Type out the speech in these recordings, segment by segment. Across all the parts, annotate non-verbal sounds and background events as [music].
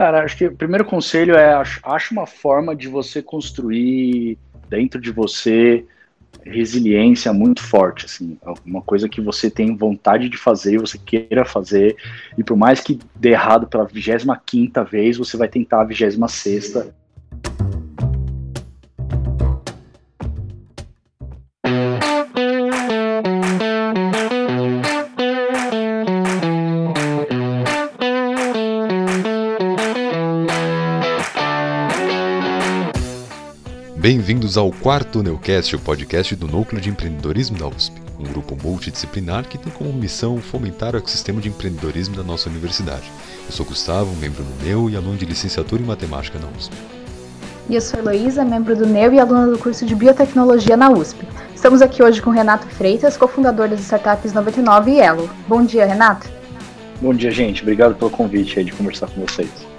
Cara, acho que o primeiro conselho é acho uma forma de você construir dentro de você resiliência muito forte, assim, uma coisa que você tem vontade de fazer, você queira fazer, e por mais que dê errado pela 25 quinta vez, você vai tentar a 26 sexta Bem-vindos ao quarto Neocast, o podcast do Núcleo de Empreendedorismo da USP, um grupo multidisciplinar que tem como missão fomentar o ecossistema de empreendedorismo da nossa universidade. Eu sou Gustavo, membro do NEU e aluno de licenciatura em matemática na USP. E eu sou Heloísa, membro do NEU e aluna do curso de biotecnologia na USP. Estamos aqui hoje com Renato Freitas, cofundador das startups 99 e Elo. Bom dia, Renato. Bom dia, gente. Obrigado pelo convite aí de conversar com vocês.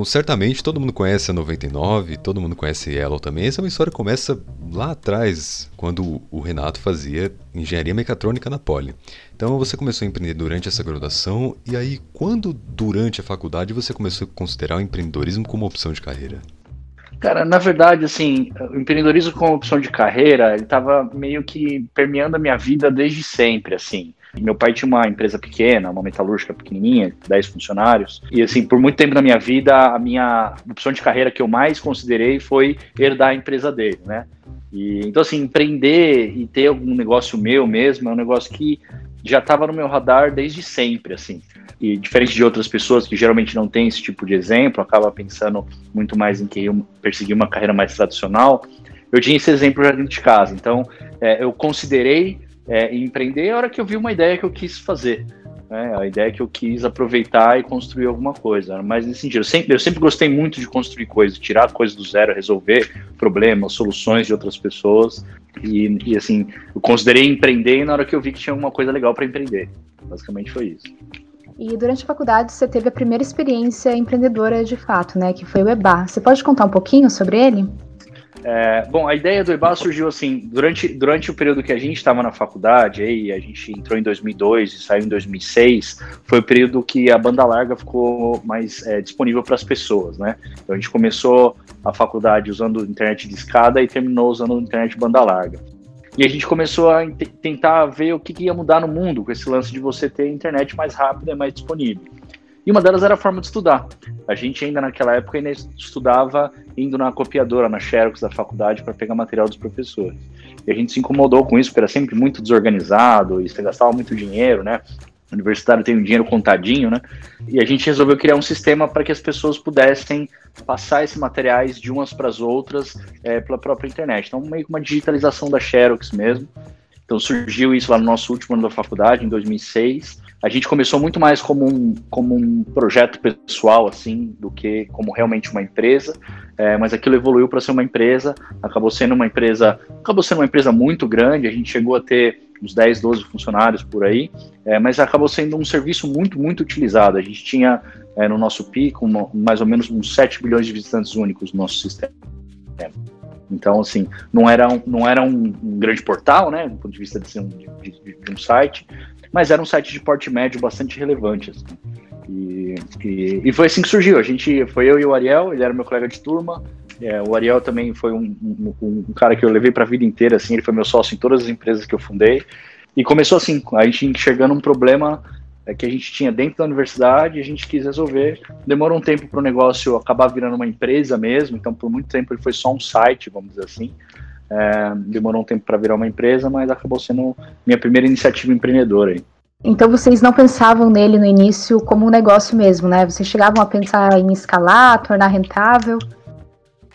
Então, certamente todo mundo conhece a 99, todo mundo conhece Yellow também. Essa é uma história que começa lá atrás, quando o Renato fazia engenharia mecatrônica na Poli. Então, você começou a empreender durante essa graduação, e aí, quando durante a faculdade você começou a considerar o empreendedorismo como opção de carreira? Cara, na verdade, assim, o empreendedorismo como opção de carreira, ele estava meio que permeando a minha vida desde sempre, assim. Meu pai tinha uma empresa pequena, uma metalúrgica pequenininha, 10 funcionários. E assim, por muito tempo na minha vida, a minha opção de carreira que eu mais considerei foi herdar a empresa dele, né? E, então, assim, empreender e ter algum negócio meu mesmo é um negócio que já estava no meu radar desde sempre, assim. E diferente de outras pessoas que geralmente não têm esse tipo de exemplo, acaba pensando muito mais em que perseguir uma carreira mais tradicional, eu tinha esse exemplo já dentro de casa. Então, é, eu considerei é, empreender a hora que eu vi uma ideia que eu quis fazer. Né? A ideia que eu quis aproveitar e construir alguma coisa. Mas nesse sentido, eu sempre, eu sempre gostei muito de construir coisas, tirar coisas do zero, resolver problemas, soluções de outras pessoas. E, e assim, eu considerei empreender na hora que eu vi que tinha alguma coisa legal para empreender. Basicamente foi isso. E durante a faculdade você teve a primeira experiência empreendedora de fato, né? Que foi o EBA. Você pode contar um pouquinho sobre ele? É, bom, a ideia do EBA surgiu assim, durante, durante o período que a gente estava na faculdade, aí, a gente entrou em 2002 e saiu em 2006, foi o período que a banda larga ficou mais é, disponível para as pessoas, né? Então a gente começou a faculdade usando internet de escada e terminou usando internet banda larga. E a gente começou a tentar ver o que, que ia mudar no mundo com esse lance de você ter internet mais rápida e mais disponível. E uma delas era a forma de estudar. A gente ainda naquela época ainda estudava indo na copiadora, na Xerox da faculdade para pegar material dos professores. E a gente se incomodou com isso, porque era sempre muito desorganizado e você gastava muito dinheiro, né? Universitário tem o dinheiro contadinho, né? E a gente resolveu criar um sistema para que as pessoas pudessem passar esses materiais de umas para as outras é, pela própria internet. Então, meio que uma digitalização da Xerox mesmo. Então, surgiu isso lá no nosso último ano da faculdade, em 2006. A gente começou muito mais como um, como um projeto pessoal, assim, do que como realmente uma empresa. É, mas aquilo evoluiu para ser uma empresa, acabou sendo uma empresa, acabou sendo uma empresa muito grande. A gente chegou a ter uns 10, 12 funcionários por aí, é, mas acabou sendo um serviço muito, muito utilizado. A gente tinha é, no nosso pico uma, mais ou menos uns 7 bilhões de visitantes únicos no nosso sistema. Então, assim, não era um, não era um, um grande portal, né, do ponto de vista de, ser um, de, de, um site, mas era um site de porte médio bastante relevante. Assim. E, e, e, foi assim que surgiu. A gente foi eu e o Ariel, ele era meu colega de turma. É, o Ariel também foi um, um, um cara que eu levei para a vida inteira. Assim, ele foi meu sócio em todas as empresas que eu fundei. E começou assim, a gente enxergando um problema é, que a gente tinha dentro da universidade, a gente quis resolver. Demorou um tempo para o negócio acabar virando uma empresa mesmo. Então, por muito tempo ele foi só um site, vamos dizer assim. É, demorou um tempo para virar uma empresa, mas acabou sendo minha primeira iniciativa empreendedora. Então vocês não pensavam nele no início como um negócio mesmo, né? Vocês chegavam a pensar em escalar, tornar rentável?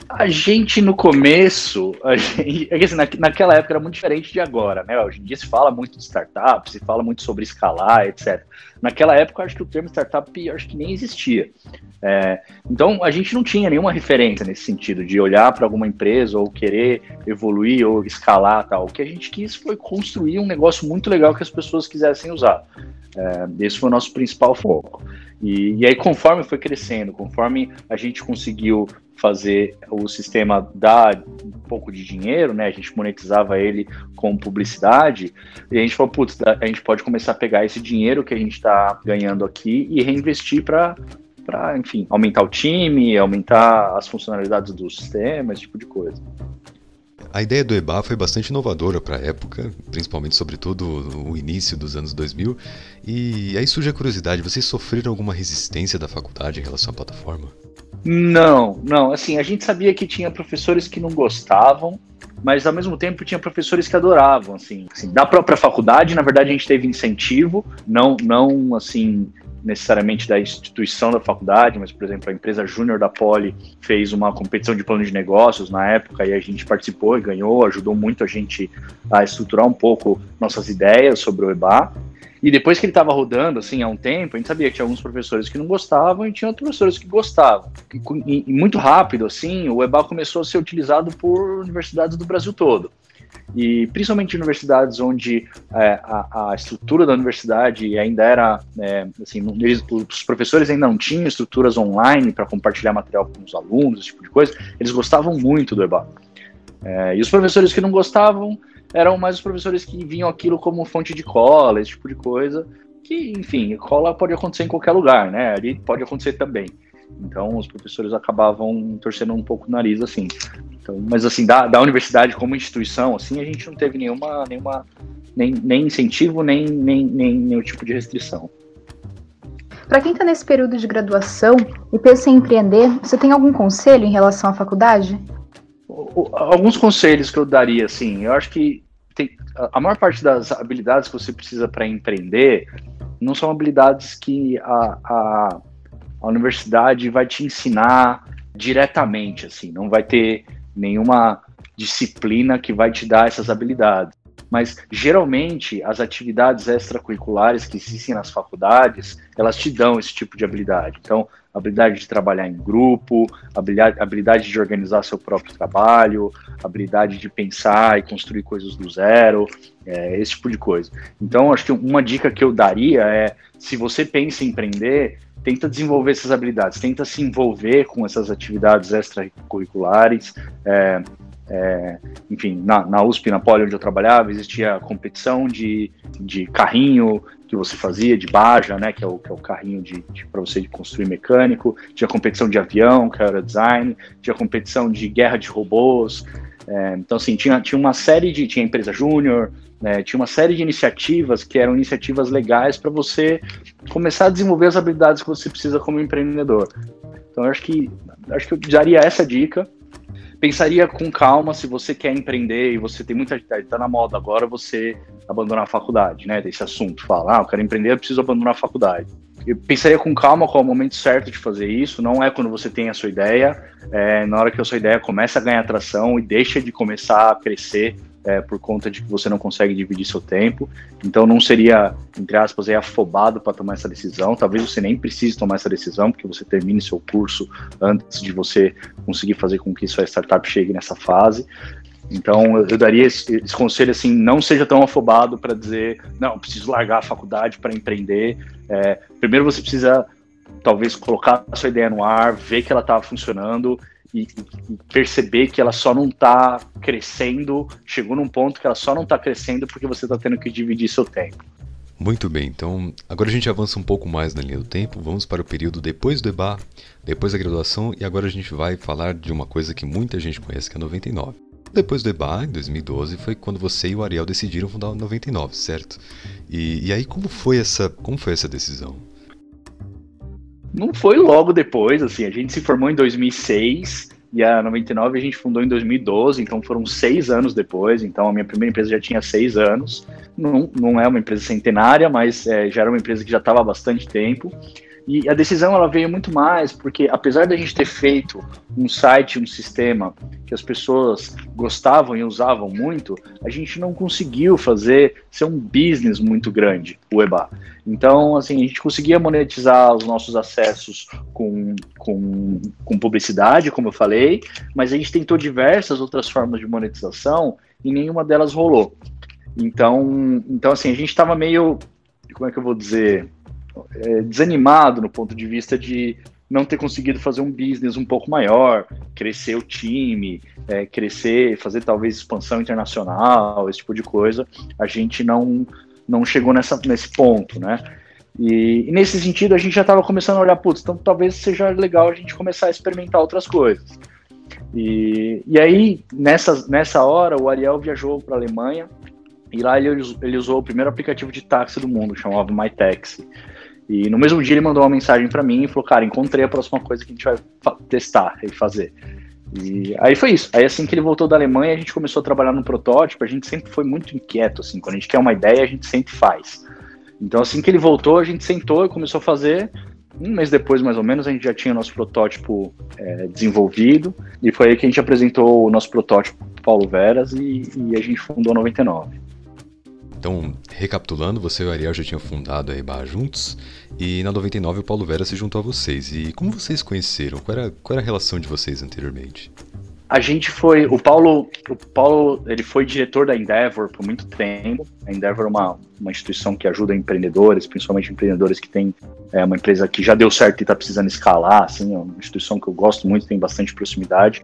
A gente no começo, gente, é assim, na, naquela época era muito diferente de agora, né? Hoje em dia se fala muito de startup, se fala muito sobre escalar, etc. Naquela época, acho que o termo startup acho que nem existia. É, então, a gente não tinha nenhuma referência nesse sentido de olhar para alguma empresa ou querer evoluir ou escalar tal. O que a gente quis foi construir um negócio muito legal que as pessoas quisessem usar. É, esse foi o nosso principal foco. E, e aí, conforme foi crescendo, conforme a gente conseguiu fazer o sistema dar um pouco de dinheiro, né? A gente monetizava ele com publicidade, e a gente falou, putz, a gente pode começar a pegar esse dinheiro que a gente está ganhando aqui e reinvestir para para, enfim, aumentar o time, aumentar as funcionalidades do sistema, esse tipo de coisa. A ideia do EBA foi bastante inovadora para a época, principalmente, sobretudo, o início dos anos 2000. E aí surge a curiosidade: vocês sofreram alguma resistência da faculdade em relação à plataforma? Não, não. Assim, a gente sabia que tinha professores que não gostavam, mas ao mesmo tempo tinha professores que adoravam, assim, assim, da própria faculdade, na verdade a gente teve incentivo, não, não assim, necessariamente da instituição da faculdade, mas, por exemplo, a empresa Júnior da Poli fez uma competição de plano de negócios na época e a gente participou e ganhou, ajudou muito a gente a estruturar um pouco nossas ideias sobre o EBA. E depois que ele estava rodando, assim, há um tempo, a gente sabia que tinha alguns professores que não gostavam e tinha outros professores que gostavam. E, e muito rápido, assim, o EBA começou a ser utilizado por universidades do Brasil todo e principalmente universidades onde é, a, a, estrutura da universidade ainda era, é, assim, eles, os professores ainda não tinham estruturas online para compartilhar material com os alunos, esse tipo de coisa, eles gostavam muito do EBA. É, e os professores que não gostavam eram mais os professores que vinham aquilo como fonte de cola, esse tipo de coisa, que, enfim, cola pode acontecer em qualquer lugar, né? Ali pode acontecer também. Então, os professores acabavam torcendo um pouco o nariz, assim. Então, mas, assim, da, da universidade como instituição, assim, a gente não teve nenhuma, nenhuma nem, nem incentivo, nem, nem, nem nenhum tipo de restrição. Para quem está nesse período de graduação e pensa em empreender, você tem algum conselho em relação à faculdade? Alguns conselhos que eu daria, assim, eu acho que tem, a maior parte das habilidades que você precisa para empreender não são habilidades que a, a a universidade vai te ensinar diretamente, assim, não vai ter nenhuma disciplina que vai te dar essas habilidades. Mas geralmente as atividades extracurriculares que existem nas faculdades, elas te dão esse tipo de habilidade. Então, habilidade de trabalhar em grupo, habilidade, habilidade de organizar seu próprio trabalho, habilidade de pensar e construir coisas do zero, é, esse tipo de coisa. Então, acho que uma dica que eu daria é, se você pensa em empreender, tenta desenvolver essas habilidades, tenta se envolver com essas atividades extracurriculares. É, é, enfim, na, na, USP, na Poli, onde eu trabalhava, existia competição de, de carrinho que você fazia, de baja, né, que é o, que é o carrinho de, de para você construir mecânico, tinha competição de avião, que era design, tinha competição de guerra de robôs, é, então, assim, tinha, tinha uma série de. Tinha empresa júnior, né, tinha uma série de iniciativas que eram iniciativas legais para você começar a desenvolver as habilidades que você precisa como empreendedor. Então, eu acho que, acho que eu daria essa dica. Pensaria com calma se você quer empreender e você tem muita atividade, está na moda agora você abandonar a faculdade, né? Desse assunto. Fala, ah, eu quero empreender, eu preciso abandonar a faculdade eu pensaria com calma qual é o momento certo de fazer isso. Não é quando você tem a sua ideia, é na hora que a sua ideia começa a ganhar atração e deixa de começar a crescer é, por conta de que você não consegue dividir seu tempo. Então não seria, entre aspas, afobado para tomar essa decisão. Talvez você nem precise tomar essa decisão, porque você termine seu curso antes de você conseguir fazer com que sua startup chegue nessa fase. Então, eu, daria esse, esse, conselho assim: não seja tão afobado para dizer, não, preciso largar a faculdade para empreender. É, primeiro, você precisa, talvez, colocar a sua ideia no ar, ver que ela está funcionando e, e, perceber que ela só não está crescendo. Chegou num ponto que ela só não está crescendo porque você está tendo que dividir seu tempo. Muito bem, então agora a gente avança um pouco mais na linha do tempo, vamos para o período depois do EBA, depois da graduação, e agora a gente vai falar de uma coisa que muita gente conhece, que é 99. Depois do EBA, em 2012, foi quando você e o Ariel decidiram fundar o 99, certo? E, e aí como foi essa, como foi essa decisão? Não foi logo depois, assim, a gente se formou em 2006 e a 99 a gente fundou em 2012, então foram seis anos depois. Então a minha primeira empresa já tinha seis anos. Não, não é uma empresa centenária, mas é, já era uma empresa que já estava há bastante tempo. E a decisão ela veio muito mais porque, apesar da gente ter feito um site, um sistema que as pessoas gostavam e usavam muito, a gente não conseguiu fazer ser um business muito grande, o EBA. Então, assim, a gente conseguia monetizar os nossos acessos com, com, com publicidade, como eu falei, mas a gente tentou diversas outras formas de monetização e nenhuma delas rolou. Então, então assim, a gente estava meio, como é que eu vou dizer, é, desanimado no ponto de vista de não ter conseguido fazer um business um pouco maior, crescer o time, é, crescer, fazer talvez expansão internacional, esse tipo de coisa, a gente não, não chegou nessa, nesse ponto, né? E, e nesse sentido a gente já estava começando a olhar, putz, então talvez seja legal a gente começar a experimentar outras coisas. E, e aí, nessa, nessa hora, o Ariel viajou para a Alemanha e lá ele, ele usou o primeiro aplicativo de táxi do mundo, chamado MyTaxi. E no mesmo dia ele mandou uma mensagem para mim e falou: Cara, encontrei a próxima coisa que a gente vai testar e fazer. E aí foi isso. Aí assim que ele voltou da Alemanha, a gente começou a trabalhar no protótipo. A gente sempre foi muito inquieto, assim. Quando a gente quer uma ideia, a gente sempre faz. Então assim que ele voltou, a gente sentou e começou a fazer. Um mês depois, mais ou menos, a gente já tinha o nosso protótipo é, desenvolvido. E foi aí que a gente apresentou o nosso protótipo Paulo Veras e, e a gente fundou a 99. Então, recapitulando, você e o Ariel já tinham fundado a EBA juntos, e na 99 o Paulo Vera se juntou a vocês. E como vocês conheceram? Qual era, qual era a relação de vocês anteriormente? A gente foi, o Paulo, o Paulo, ele foi diretor da Endeavor por muito tempo. A Endeavor é uma, uma instituição que ajuda empreendedores, principalmente empreendedores que têm é, uma empresa que já deu certo e está precisando escalar, assim, é uma instituição que eu gosto muito, tem bastante proximidade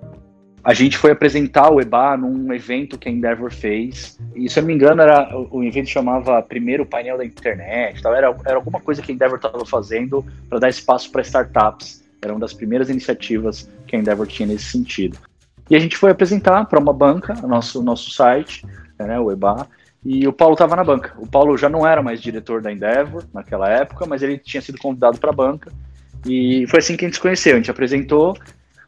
a gente foi apresentar o EBA num evento que a Endeavor fez. E se eu não me engano, era, o evento chamava Primeiro Painel da Internet. Tal. Era, era alguma coisa que a Endeavor estava fazendo para dar espaço para startups. Era uma das primeiras iniciativas que a Endeavor tinha nesse sentido. E a gente foi apresentar para uma banca, o nosso, nosso site, né, o EBA, e o Paulo estava na banca. O Paulo já não era mais diretor da Endeavor naquela época, mas ele tinha sido convidado para a banca. E foi assim que a gente se conheceu. A gente apresentou,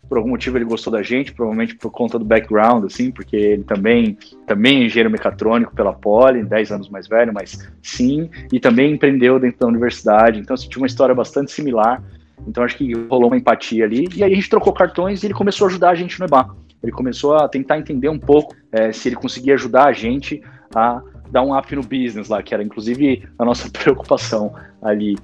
por algum motivo ele gostou da gente, provavelmente por conta do background, assim, porque ele também, também é engenheiro mecatrônico pela Poli, 10 anos mais velho, mas sim, e também empreendeu dentro da universidade, então assim, tinha uma história bastante similar, então acho que rolou uma empatia ali, e aí a gente trocou cartões e ele começou a ajudar a gente no EBA. Ele começou a tentar entender um pouco é, se ele conseguia ajudar a gente a dar um up no business lá, que era inclusive a nossa [laughs] preocupação ali.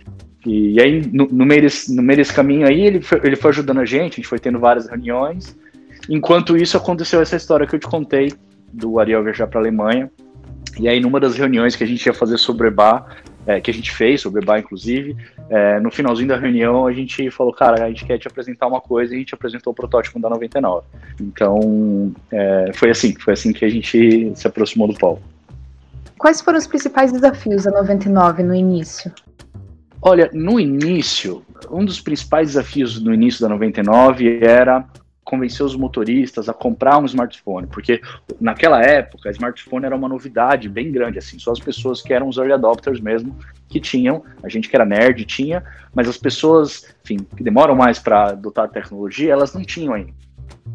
E, aí, no, no, meio desse, no meio desse caminho aí, ele foi, ele foi ajudando a gente, a gente foi tendo várias reuniões. Enquanto isso, aconteceu essa história que eu te contei, do Ariel viajar para a Alemanha. E aí, numa das reuniões que a gente ia fazer sobre EBA, é, que a gente fez, sobre EBA inclusive, é, no finalzinho da reunião a gente falou, cara, a gente quer te apresentar uma coisa e a gente apresentou o protótipo da 99. Então, é, foi assim, foi assim que a gente se aproximou do Paulo. Quais foram os principais desafios da 99 no início? Olha, no início, um dos principais desafios no início da 99 era convencer os motoristas a comprar um smartphone, porque naquela época, smartphone era uma novidade bem grande, assim, só as pessoas que eram os early adopters mesmo que tinham, a gente que era nerd tinha, mas as pessoas, enfim, que demoram mais para adotar tecnologia, elas não tinham ainda.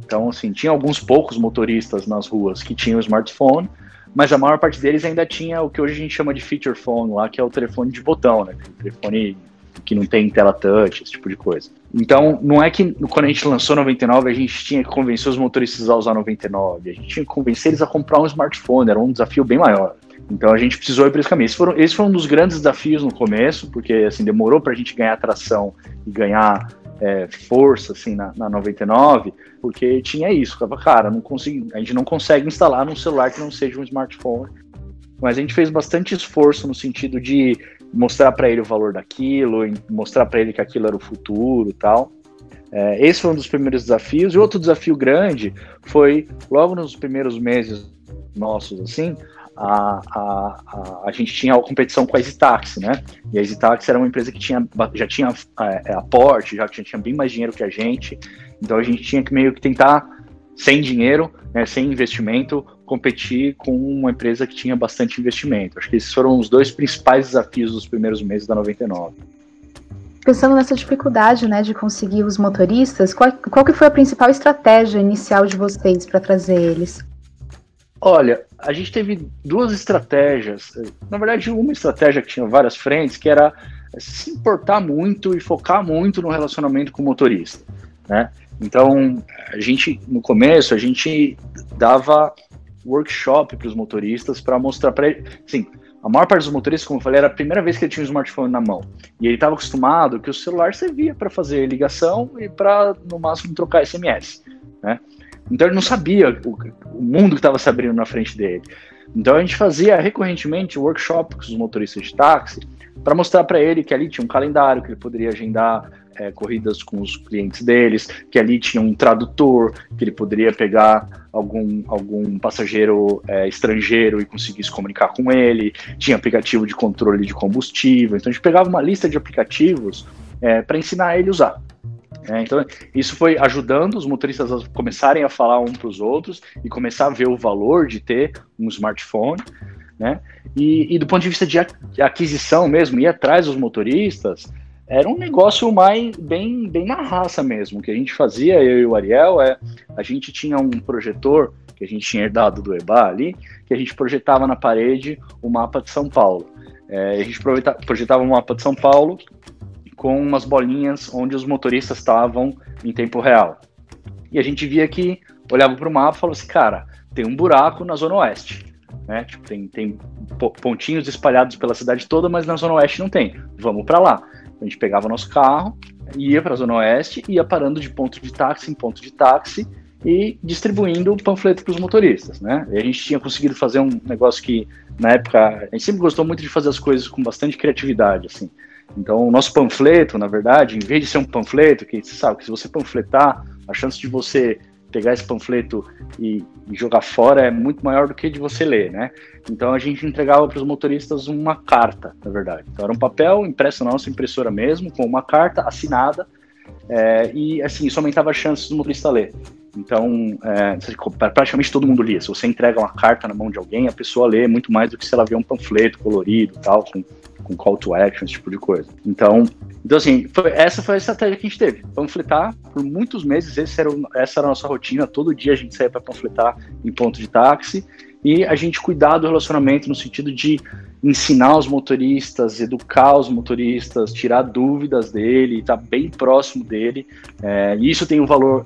Então, assim, tinha alguns poucos motoristas nas ruas que tinham smartphone, mas a maior parte deles ainda tinha o que hoje a gente chama de feature phone lá, que é o telefone de botão, né? O telefone que não tem tela touch, esse tipo de coisa. Então, não é que quando a gente lançou 99 a gente tinha que convencer os motoristas a usar 99, a gente tinha que convencer eles a comprar um smartphone, era um desafio bem maior. Então a gente precisou ir para esse caminho. Esse, foram, esse foi um dos grandes desafios no começo, porque assim demorou para a gente ganhar atração e ganhar é, força assim na, na 99, porque tinha isso, cara, não consegui, a gente não consegue instalar num celular que não seja um smartphone. Mas a gente fez bastante esforço no sentido de mostrar para ele o valor daquilo, mostrar para ele que aquilo era o futuro tal. É, esse foi um dos primeiros desafios. E outro desafio grande foi, logo nos primeiros meses nossos, assim, a, a, a, a, gente tinha a competição com a EasyTaxi, né? E a EasyTaxi era uma empresa que tinha, já tinha é, é aporte, já tinha bem mais dinheiro que a gente, então a gente tinha que meio que tentar, sem dinheiro, né, sem investimento, competir com uma empresa que tinha bastante investimento. Acho que esses foram os dois principais desafios dos primeiros meses da 99. Pensando nessa dificuldade, né, de conseguir os motoristas, qual, qual que foi a principal estratégia inicial de vocês para trazer eles? Olha, a gente teve duas estratégias. Na verdade, uma estratégia que tinha várias frentes, que era se importar muito e focar muito no relacionamento com o motorista, né? Então, a gente no começo a gente dava workshop para os motoristas para mostrar para sim, a maior parte dos motoristas, como eu falei, era a primeira vez que ele tinha um smartphone na mão. E ele estava acostumado que o celular servia para fazer ligação e para, no máximo, trocar SMS. Né? Então ele não sabia o, o mundo que estava se abrindo na frente dele. Então a gente fazia recorrentemente workshops com os motoristas de táxi para mostrar para ele que ali tinha um calendário que ele poderia agendar é, corridas com os clientes deles, que ali tinha um tradutor, que ele poderia pegar algum, algum passageiro é, estrangeiro e conseguir se comunicar com ele, tinha aplicativo de controle de combustível. Então a gente pegava uma lista de aplicativos é, para ensinar ele a usar. É, então, isso foi ajudando os motoristas a começarem a falar um para os outros e começar a ver o valor de ter um smartphone. Né? E, e do ponto de vista de aquisição mesmo, ir atrás dos motoristas, era um negócio mais bem, bem na raça mesmo. O que a gente fazia, eu e o Ariel, é a gente tinha um projetor que a gente tinha herdado do EBA ali, que a gente projetava na parede o mapa de São Paulo. É, a gente projetava o mapa de São Paulo com umas bolinhas onde os motoristas estavam em tempo real. E a gente via que, olhava para o mapa e assim, cara, tem um buraco na Zona Oeste. Né? Tipo, tem, tem pontinhos espalhados pela cidade toda, mas na Zona Oeste não tem. Vamos para lá. A gente pegava nosso carro, ia para a Zona Oeste, ia parando de ponto de táxi em ponto de táxi e distribuindo o panfleto para os motoristas, né? E a gente tinha conseguido fazer um negócio que, na época, a gente sempre gostou muito de fazer as coisas com bastante criatividade, assim. Então, o nosso panfleto, na verdade, em vez de ser um panfleto, que você sabe que se você panfletar, a chance de você pegar esse panfleto e, e, jogar fora é muito maior do que de você ler, né? Então a gente entregava para os motoristas uma carta, na verdade. Então era um papel impresso na nossa impressora mesmo, com uma carta assinada, é, e assim, isso aumentava as chances do motorista ler. Então, é, praticamente todo mundo lia. Se você entrega uma carta na mão de alguém, a pessoa lê muito mais do que se ela vê um panfleto colorido, tal, com, com call to action, esse tipo de coisa. Então, então assim, foi, essa foi a estratégia que a gente teve. Panfletar por muitos meses, era, essa era a nossa rotina. Todo dia a gente saía para panfletar em ponto de táxi e a gente cuidar do relacionamento no sentido de ensinar os motoristas, educar os motoristas, tirar dúvidas dele, estar tá bem próximo dele. É, e isso tem um valor,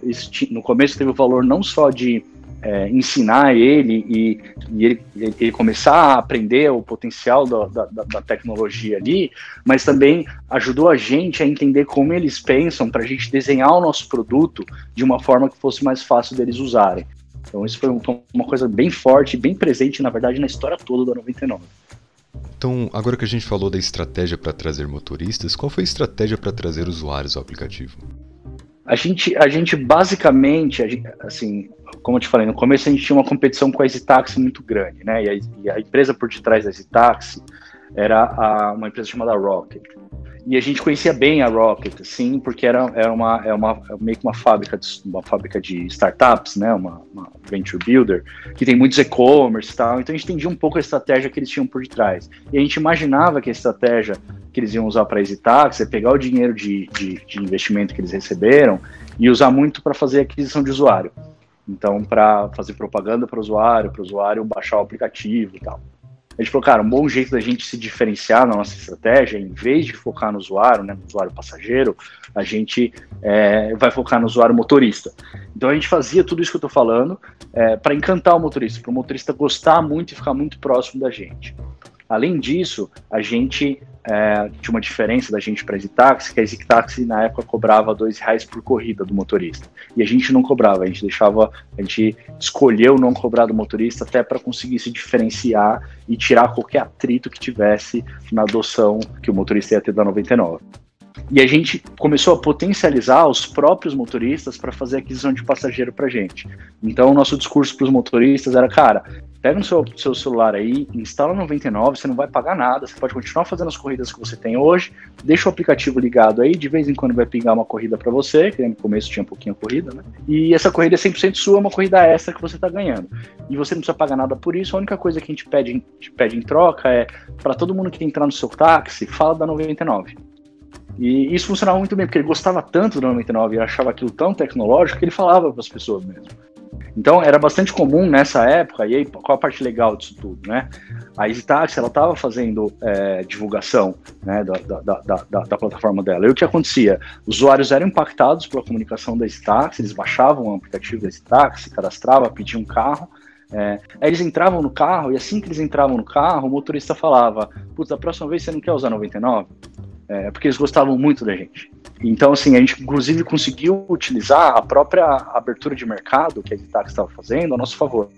no começo teve o um valor não só de é, ensinar ele e, e ele, ele, começar a aprender o potencial da, da, da, tecnologia ali, mas também ajudou a gente a entender como eles pensam para a gente desenhar o nosso produto de uma forma que fosse mais fácil deles usarem. Então isso foi uma coisa bem forte, bem presente, na verdade, na história toda da 99. Então, agora que a gente falou da estratégia para trazer motoristas, qual foi a estratégia para trazer usuários ao aplicativo? A gente, a gente basicamente, a gente, assim, como eu te falei, no começo a gente tinha uma competição com a EasyTaxi muito grande, né? E a, e a empresa por detrás da EasyTaxi era a, uma empresa chamada Rocket. E a gente conhecia bem a Rocket, sim, porque era, era, uma, é uma é meio que uma fábrica, de, uma fábrica de startups, né? Uma, uma venture builder, que tem muitos e-commerce e tal. Então a gente entendia um pouco a estratégia que eles tinham por detrás. E a gente imaginava que a estratégia que eles iam usar para a EasyTaxi é pegar o dinheiro de, de, de investimento que eles receberam e usar muito para fazer aquisição de usuário. Então, para fazer propaganda para o usuário, para o usuário baixar o aplicativo e tal. A gente falou, cara, um bom jeito da gente se diferenciar na nossa estratégia, em vez de focar no usuário, né, no usuário passageiro, a gente é, vai focar no usuário motorista. Então a gente fazia tudo isso que eu estou falando é, para encantar o motorista, para o motorista gostar muito e ficar muito próximo da gente. Além disso, a gente é, tinha uma diferença da gente para a Zitaxi, que a Zitaxi na época cobrava dois reais por corrida do motorista. E a gente não cobrava, a gente deixava, a gente escolheu não cobrar do motorista até para conseguir se diferenciar e tirar qualquer atrito que tivesse na adoção que o motorista ia ter da 99. E a gente começou a potencializar os próprios motoristas para fazer aquisição de passageiro para gente. Então, o nosso discurso para os motoristas era: cara, pega no seu, seu celular aí, instala 99, você não vai pagar nada, você pode continuar fazendo as corridas que você tem hoje, deixa o aplicativo ligado aí, de vez em quando vai pingar uma corrida para você, que no começo tinha um pouquinho corrida, né? E essa corrida é 100% sua, é uma corrida extra que você está ganhando. E você não precisa pagar nada por isso, a única coisa que a gente pede, a gente pede em troca é para todo mundo que entrar no seu táxi, fala da 99. E isso funcionava muito bem, porque ele gostava tanto do 99 e achava aquilo tão tecnológico que ele falava para as pessoas mesmo. Então era bastante comum nessa época, e aí qual a parte legal disso tudo, né? A EasyTaxi, ela estava fazendo é, divulgação né, da, da, da, da, plataforma dela. E o que acontecia? Os usuários eram impactados pela comunicação da EasyTaxi, eles baixavam o aplicativo da EasyTaxi, cadastravam, pediam um carro, é, aí eles entravam no carro, e assim que eles entravam no carro, o motorista falava, putz, da próxima vez você não quer usar 99? É, porque eles gostavam muito da gente. Então, assim, a gente inclusive conseguiu utilizar a própria abertura de mercado que a Itax estava fazendo a nosso favor.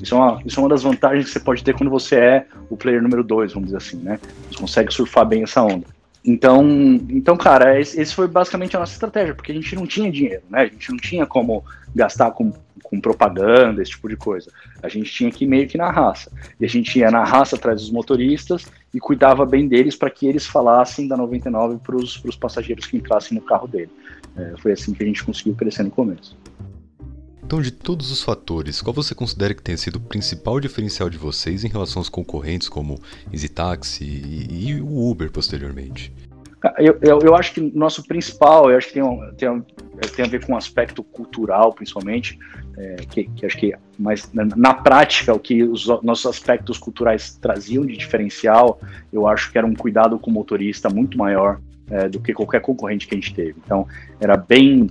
Isso é, uma, isso é uma das vantagens que você pode ter quando você é o player número 2, vamos dizer assim, né? Você consegue surfar bem essa onda. Então, então, cara, esse, foi basicamente a nossa estratégia, porque a gente não tinha dinheiro, né? A gente não tinha como gastar com, com propaganda, esse tipo de coisa. A gente tinha que ir meio que na raça. E a gente ia na raça atrás dos motoristas e cuidava bem deles para que eles falassem da 99 para os passageiros que entrassem no carro dele. É, foi assim que a gente conseguiu crescer no começo. Então, de todos os fatores, qual você considera que tenha sido o principal diferencial de vocês em relação aos concorrentes como EasyTaxi e, e o Uber posteriormente? Eu, eu, eu, acho que nosso principal, eu acho que tem, um, tem, um, tem a ver com um aspecto cultural, principalmente, é, que, que, acho que mas na, na, prática o que os nossos aspectos culturais traziam de diferencial, eu acho que era um cuidado com o motorista muito maior é, do que qualquer concorrente que a gente teve. Então, era bem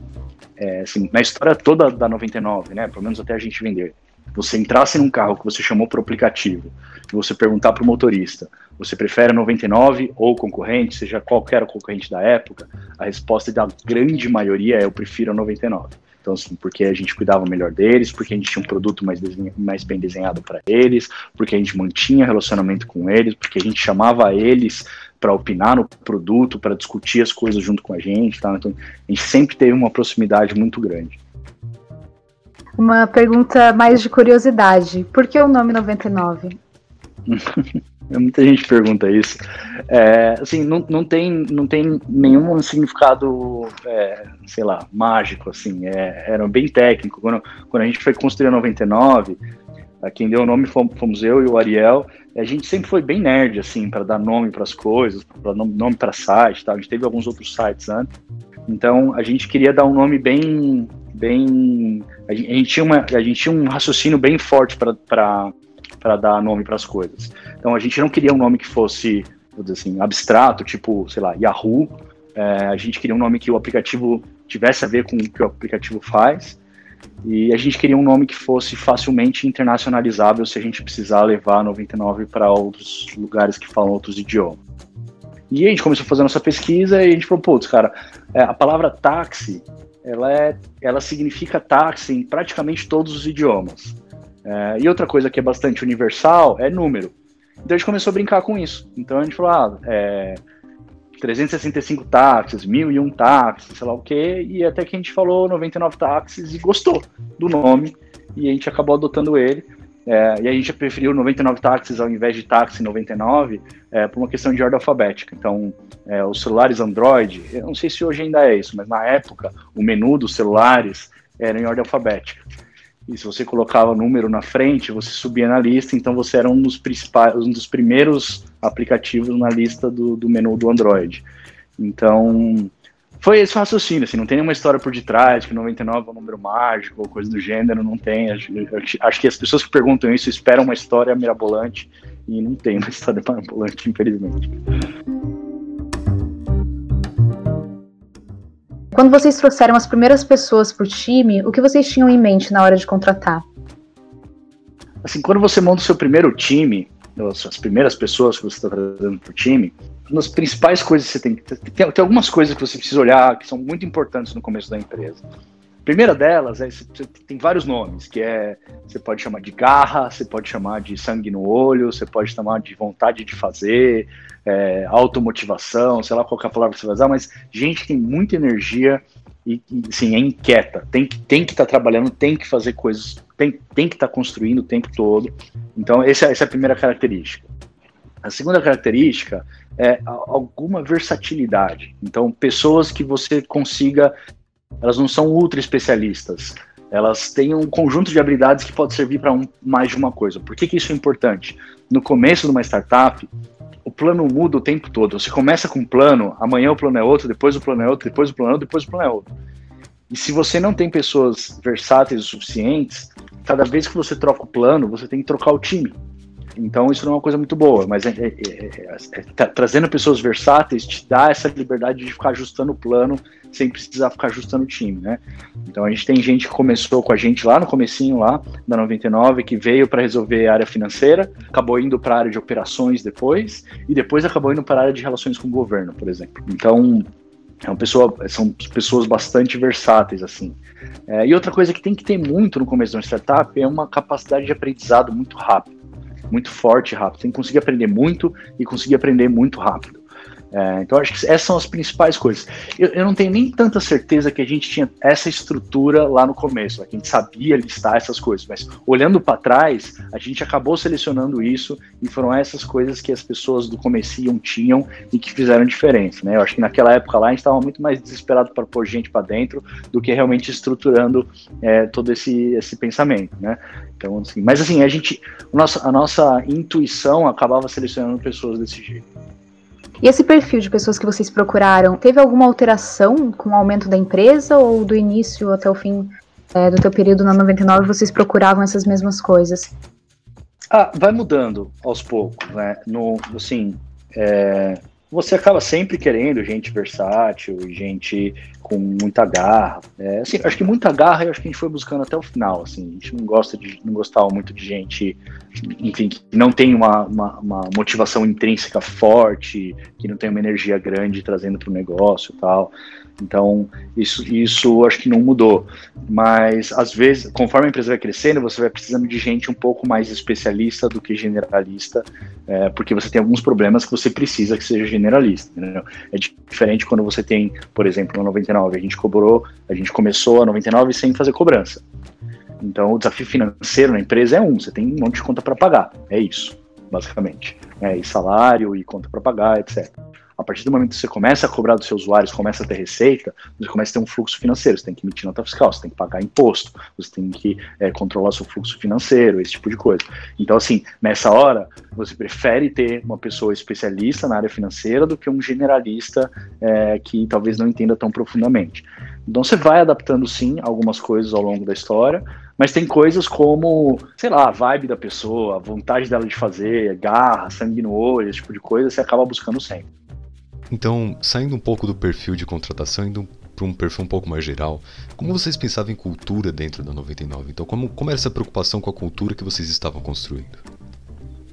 é, assim, na história toda da 99, né, pelo menos até a gente vender, você entrasse num carro que você chamou para o aplicativo e você perguntar para o motorista, você prefere 99 ou concorrente, seja qualquer concorrente da época, a resposta da grande maioria é eu prefiro a 99. Então, assim, porque a gente cuidava melhor deles, porque a gente tinha um produto mais, mais bem desenhado para eles, porque a gente mantinha relacionamento com eles, porque a gente chamava eles para opinar no produto, para discutir as coisas junto com a gente, tá? Então, a gente sempre teve uma proximidade muito grande. Uma pergunta mais de curiosidade: por que o nome 99? [laughs] Muita gente pergunta isso. É, assim, não, não, tem, não tem nenhum significado, é, sei lá, mágico, assim. É, era bem técnico. Quando, quando a gente foi construir a 99, quem deu o nome fomos eu e o Ariel. A gente sempre foi bem nerd, assim, para dar nome para as coisas, para nome para site, tá? A gente teve alguns outros sites antes. Então, a gente queria dar um nome bem, bem. A gente tinha, uma, a gente tinha um raciocínio bem forte para dar nome para as coisas. Então, a gente não queria um nome que fosse, vou dizer assim, abstrato, tipo, sei lá, Yahoo. É, a gente queria um nome que o aplicativo tivesse a ver com o que o aplicativo faz. E a gente queria um nome que fosse facilmente internacionalizável se a gente precisar levar 99 para outros lugares que falam outros idiomas. E a gente começou a fazer nossa pesquisa e a gente falou, putz, cara, é, a palavra táxi, ela, é, ela significa táxi em praticamente todos os idiomas. É, e outra coisa que é bastante universal é número. Então a gente começou a brincar com isso. Então a gente falou, ah, é, 365 táxis, 1001 táxis, sei lá o quê, e até que a gente falou 99 táxis e gostou do nome, e a gente acabou adotando ele. É, e a gente preferiu 99 táxis ao invés de táxi 99 é, por uma questão de ordem alfabética. Então, é, os celulares Android, eu não sei se hoje ainda é isso, mas na época o menu dos celulares era em ordem alfabética. E se você colocava número na frente, você subia na lista, então você era um dos principais, um dos primeiros aplicativos na lista do, do menu do Android. Então, foi esse raciocínio, assim, não tem nenhuma história por detrás, que 99 é um número mágico ou coisa do gênero, não tem. Acho, acho, que as pessoas que perguntam isso esperam uma história mirabolante e não tem uma [laughs] história mirabolante, infelizmente. Quando vocês trouxeram as primeiras pessoas para o time, o que vocês tinham em mente na hora de contratar? Assim, quando você monta o seu primeiro time, as primeiras pessoas que você está trazendo para o time, uma das principais coisas que você tem que. Tem, tem algumas coisas que você precisa olhar que são muito importantes no começo da empresa. A primeira delas é você tem vários nomes, que é você pode chamar de garra, você pode chamar de sangue no olho, você pode chamar de vontade de fazer, é, automotivação, sei lá qual é a palavra que você vai usar, mas gente que tem muita energia e, e sim, é inquieta, tem que tem que estar tá trabalhando, tem que fazer coisas, tem, tem que estar tá construindo o tempo todo. Então, essa, essa é a primeira característica. A segunda característica é alguma versatilidade. Então, pessoas que você consiga elas não são ultra especialistas. Elas têm um conjunto de habilidades que pode servir para um, mais de uma coisa. Por que, que isso é importante? No começo de uma startup, o plano muda o tempo todo. Você começa com um plano, amanhã o plano é outro, depois o plano é outro, depois o plano é outro, depois o plano é outro. E se você não tem pessoas versáteis o suficientes, cada vez que você troca o plano, você tem que trocar o time. Então isso não é uma coisa muito boa, mas é, é, é, é tá, trazendo pessoas versáteis te dá essa liberdade de ficar ajustando o plano sem precisar ficar ajustando o time, né? Então a gente tem gente que começou com a gente lá no comecinho lá da 99 que veio para resolver a área financeira, acabou indo para a área de operações depois e depois acabou indo para a área de relações com o governo, por exemplo. Então É uma pessoa, são pessoas bastante versáteis, assim. É, e outra coisa que tem que ter muito no começo de uma startup é uma capacidade de aprendizado muito rápido, muito forte e rápido. Tem que conseguir aprender muito e conseguir aprender muito rápido. É, então, acho que essas são as principais coisas. Eu, eu, não tenho nem tanta certeza que a gente tinha essa estrutura lá no começo, né, que a gente sabia listar essas coisas, mas olhando para trás, a gente acabou selecionando isso e foram essas coisas que as pessoas do comecinho tinham e que fizeram diferença. Né? Eu acho que naquela época lá a gente estava muito mais desesperado para pôr gente para dentro do que realmente estruturando é, todo esse, esse pensamento. Né? Então, assim, mas assim, a gente, a nossa, a nossa intuição acabava selecionando pessoas desse jeito. E esse perfil de pessoas que vocês procuraram, teve alguma alteração com o aumento da empresa ou do início até o fim é, do teu período na 99 vocês procuravam essas mesmas coisas? Ah, vai mudando aos poucos, né? No, assim, é, você acaba sempre querendo gente versátil, gente com muita garra. É, assim, acho que muita garra eu acho que a gente foi buscando até o final. Assim, a gente não gosta de, não gostava muito de gente, enfim, que não tem uma, uma, uma motivação intrínseca forte, que não tem uma energia grande trazendo para o negócio e tal. Então, isso, isso acho que não mudou. Mas, às vezes, conforme a empresa vai crescendo, você vai precisando de gente um pouco mais especialista do que generalista, é, porque você tem alguns problemas que você precisa que seja generalista. Entendeu? É diferente quando você tem, por exemplo, no 99, a gente cobrou, a gente começou a 99 sem fazer cobrança. Então, o desafio financeiro na empresa é um, você tem um monte de conta para pagar, é isso, basicamente. É, e salário, e conta para pagar, etc a partir do momento que você começa a cobrar dos seus usuários, começa a ter receita, você começa a ter um fluxo financeiro, você tem que emitir nota fiscal, você tem que pagar imposto, você tem que é, controlar seu fluxo financeiro, esse tipo de coisa. Então, assim, nessa hora, você prefere ter uma pessoa especialista na área financeira do que um generalista é, que talvez não entenda tão profundamente. Então, você vai adaptando, sim, algumas coisas ao longo da história, mas tem coisas como, sei lá, a vibe da pessoa, a vontade dela de fazer, garra, sangue no olho, esse tipo de coisa, você acaba buscando sempre. Então, saindo um pouco do perfil de contratação, indo para um perfil um pouco mais geral, como vocês pensavam em cultura dentro da 99? Então, como, como era essa preocupação com a cultura que vocês estavam construindo?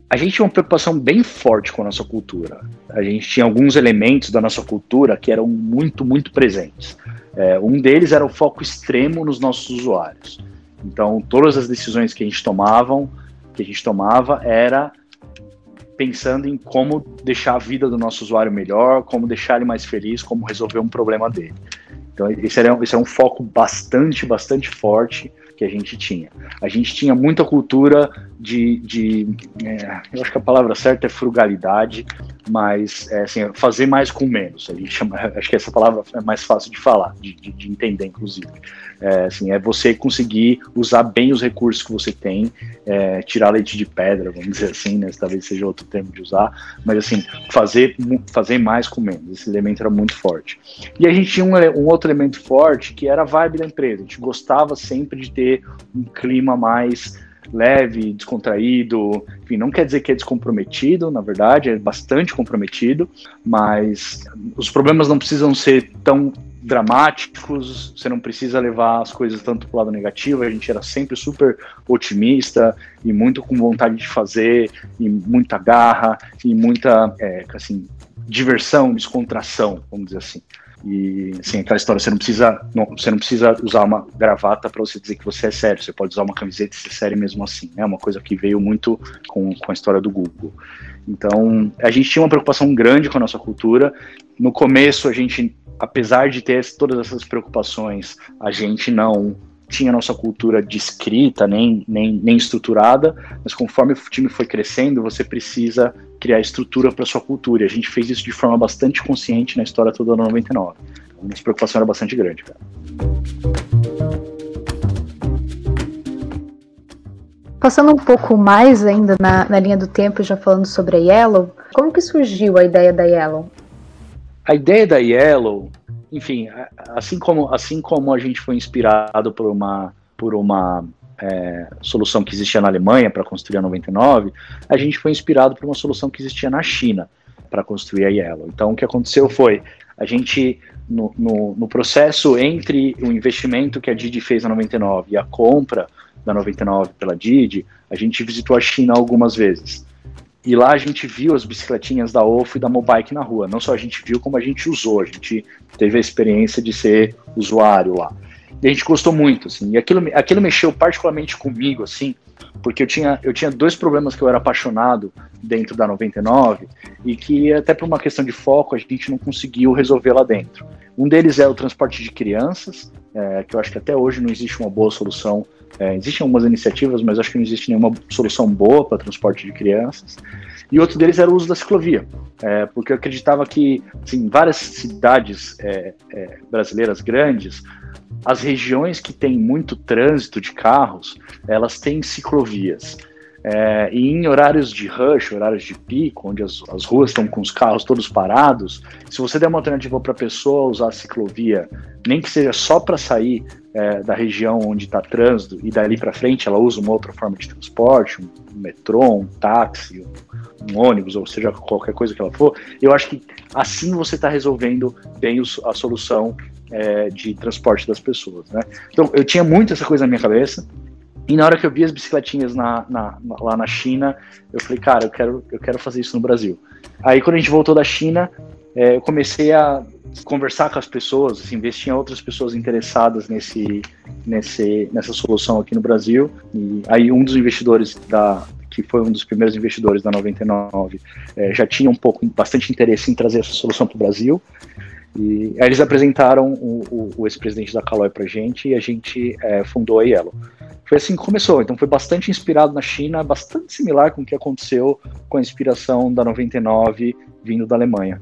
A gente tinha uma preocupação bem forte com a nossa cultura. A gente tinha alguns elementos da nossa cultura que eram muito, muito presentes. É, um deles era o foco extremo nos nossos usuários. Então, todas as decisões que a gente tomavam, que a gente tomava, era pensando em como deixar a vida do nosso usuário melhor, como deixar ele mais feliz, como resolver um problema dele. Então, esse era, esse era um foco bastante, bastante forte que a gente tinha. A gente tinha muita cultura de, de é, eu acho que a palavra certa é frugalidade, mas é, assim, fazer mais com menos. A gente chama, [laughs] acho que essa palavra é mais fácil de falar, de, de, de entender, inclusive. É, assim, é você conseguir usar bem os recursos que você tem, é, tirar leite de pedra, vamos dizer assim, né? Talvez seja outro termo de usar, mas assim, fazer, fazer mais com menos. Esse elemento era muito forte. E a gente tinha um, um outro elemento forte que era a vibe da empresa. A gente gostava sempre de ter um clima mais leve, descontraído, enfim, não quer dizer que é descomprometido, na verdade, é bastante comprometido, mas os problemas não precisam ser tão dramáticos, você não precisa levar as coisas tanto para o lado negativo, a gente era sempre super otimista e muito com vontade de fazer, e muita garra, e muita, é, assim, diversão, descontração, vamos dizer assim. E assim, aquela história, você não precisa, não, você não precisa usar uma gravata para você dizer que você é sério, você pode usar uma camiseta e ser sério mesmo assim. É né? uma coisa que veio muito com, com a história do Google. Então, a gente tinha uma preocupação grande com a nossa cultura. No começo, a gente, apesar de ter todas essas preocupações, a gente não tinha nossa cultura descrita, nem, nem, nem estruturada, mas conforme o time foi crescendo, você precisa criar estrutura para sua cultura. E a gente fez isso de forma bastante consciente na história toda da 99. Então, a nossa preocupação era bastante grande, cara. Passando um pouco mais ainda na, na linha do tempo, já falando sobre a Yellow, como que surgiu a ideia da Yellow? A ideia da Yellow enfim, assim como, assim como a gente foi inspirado por uma, por uma é, solução que existia na Alemanha para construir a 99, a gente foi inspirado por uma solução que existia na China para construir a Yellow. Então, o que aconteceu foi, a gente, no, no, no, processo entre o investimento que a Didi fez na 99 e a compra da 99 pela Didi, a gente visitou a China algumas vezes. E lá a gente viu as bicicletinhas da OFO e da Mobike na rua. Não só a gente viu, como a gente usou. A gente teve a experiência de ser usuário lá. E a gente gostou muito, assim. E aquilo, aquilo mexeu particularmente comigo, assim, porque eu tinha, eu tinha dois problemas que eu era apaixonado dentro da 99 e que, até por uma questão de foco, a gente não conseguiu resolver lá dentro. Um deles é o transporte de crianças, é, que eu acho que até hoje não existe uma boa solução. É, existem algumas iniciativas, mas acho que não existe nenhuma solução boa para transporte de crianças. E outro deles era o uso da ciclovia, é, porque eu acreditava que, assim, várias cidades é, é, brasileiras grandes as regiões que têm muito trânsito de carros, elas têm ciclovias. É, e em horários de rush, horários de pico, onde as, as ruas estão com os carros todos parados, se você der uma alternativa para a pessoa usar a ciclovia, nem que seja só para sair é, da região onde está trânsito e dali para frente ela usa uma outra forma de transporte, um, um metrô, um táxi, um, um, ônibus, ou seja, qualquer coisa que ela for, eu acho que assim você está resolvendo bem a solução é, de transporte das pessoas, né? Então, eu tinha muito essa coisa na minha cabeça, e na hora que eu vi as bicicletinhas na, na, lá na China, eu falei, cara, eu quero, eu quero fazer isso no Brasil. Aí, quando a gente voltou da China, é, eu comecei a conversar com as pessoas, assim, ver se tinha outras pessoas interessadas nesse, nesse, nessa solução aqui no Brasil. E aí, um dos investidores da, que foi um dos primeiros investidores da 99, é, já tinha um pouco, bastante interesse em trazer essa solução para o Brasil. E aí eles apresentaram o, o, o ex-presidente da Caloi pra gente e a gente é, fundou a Yellow. Foi assim que começou, então foi bastante inspirado na China, bastante similar com o que aconteceu com a inspiração da 99 vindo da Alemanha.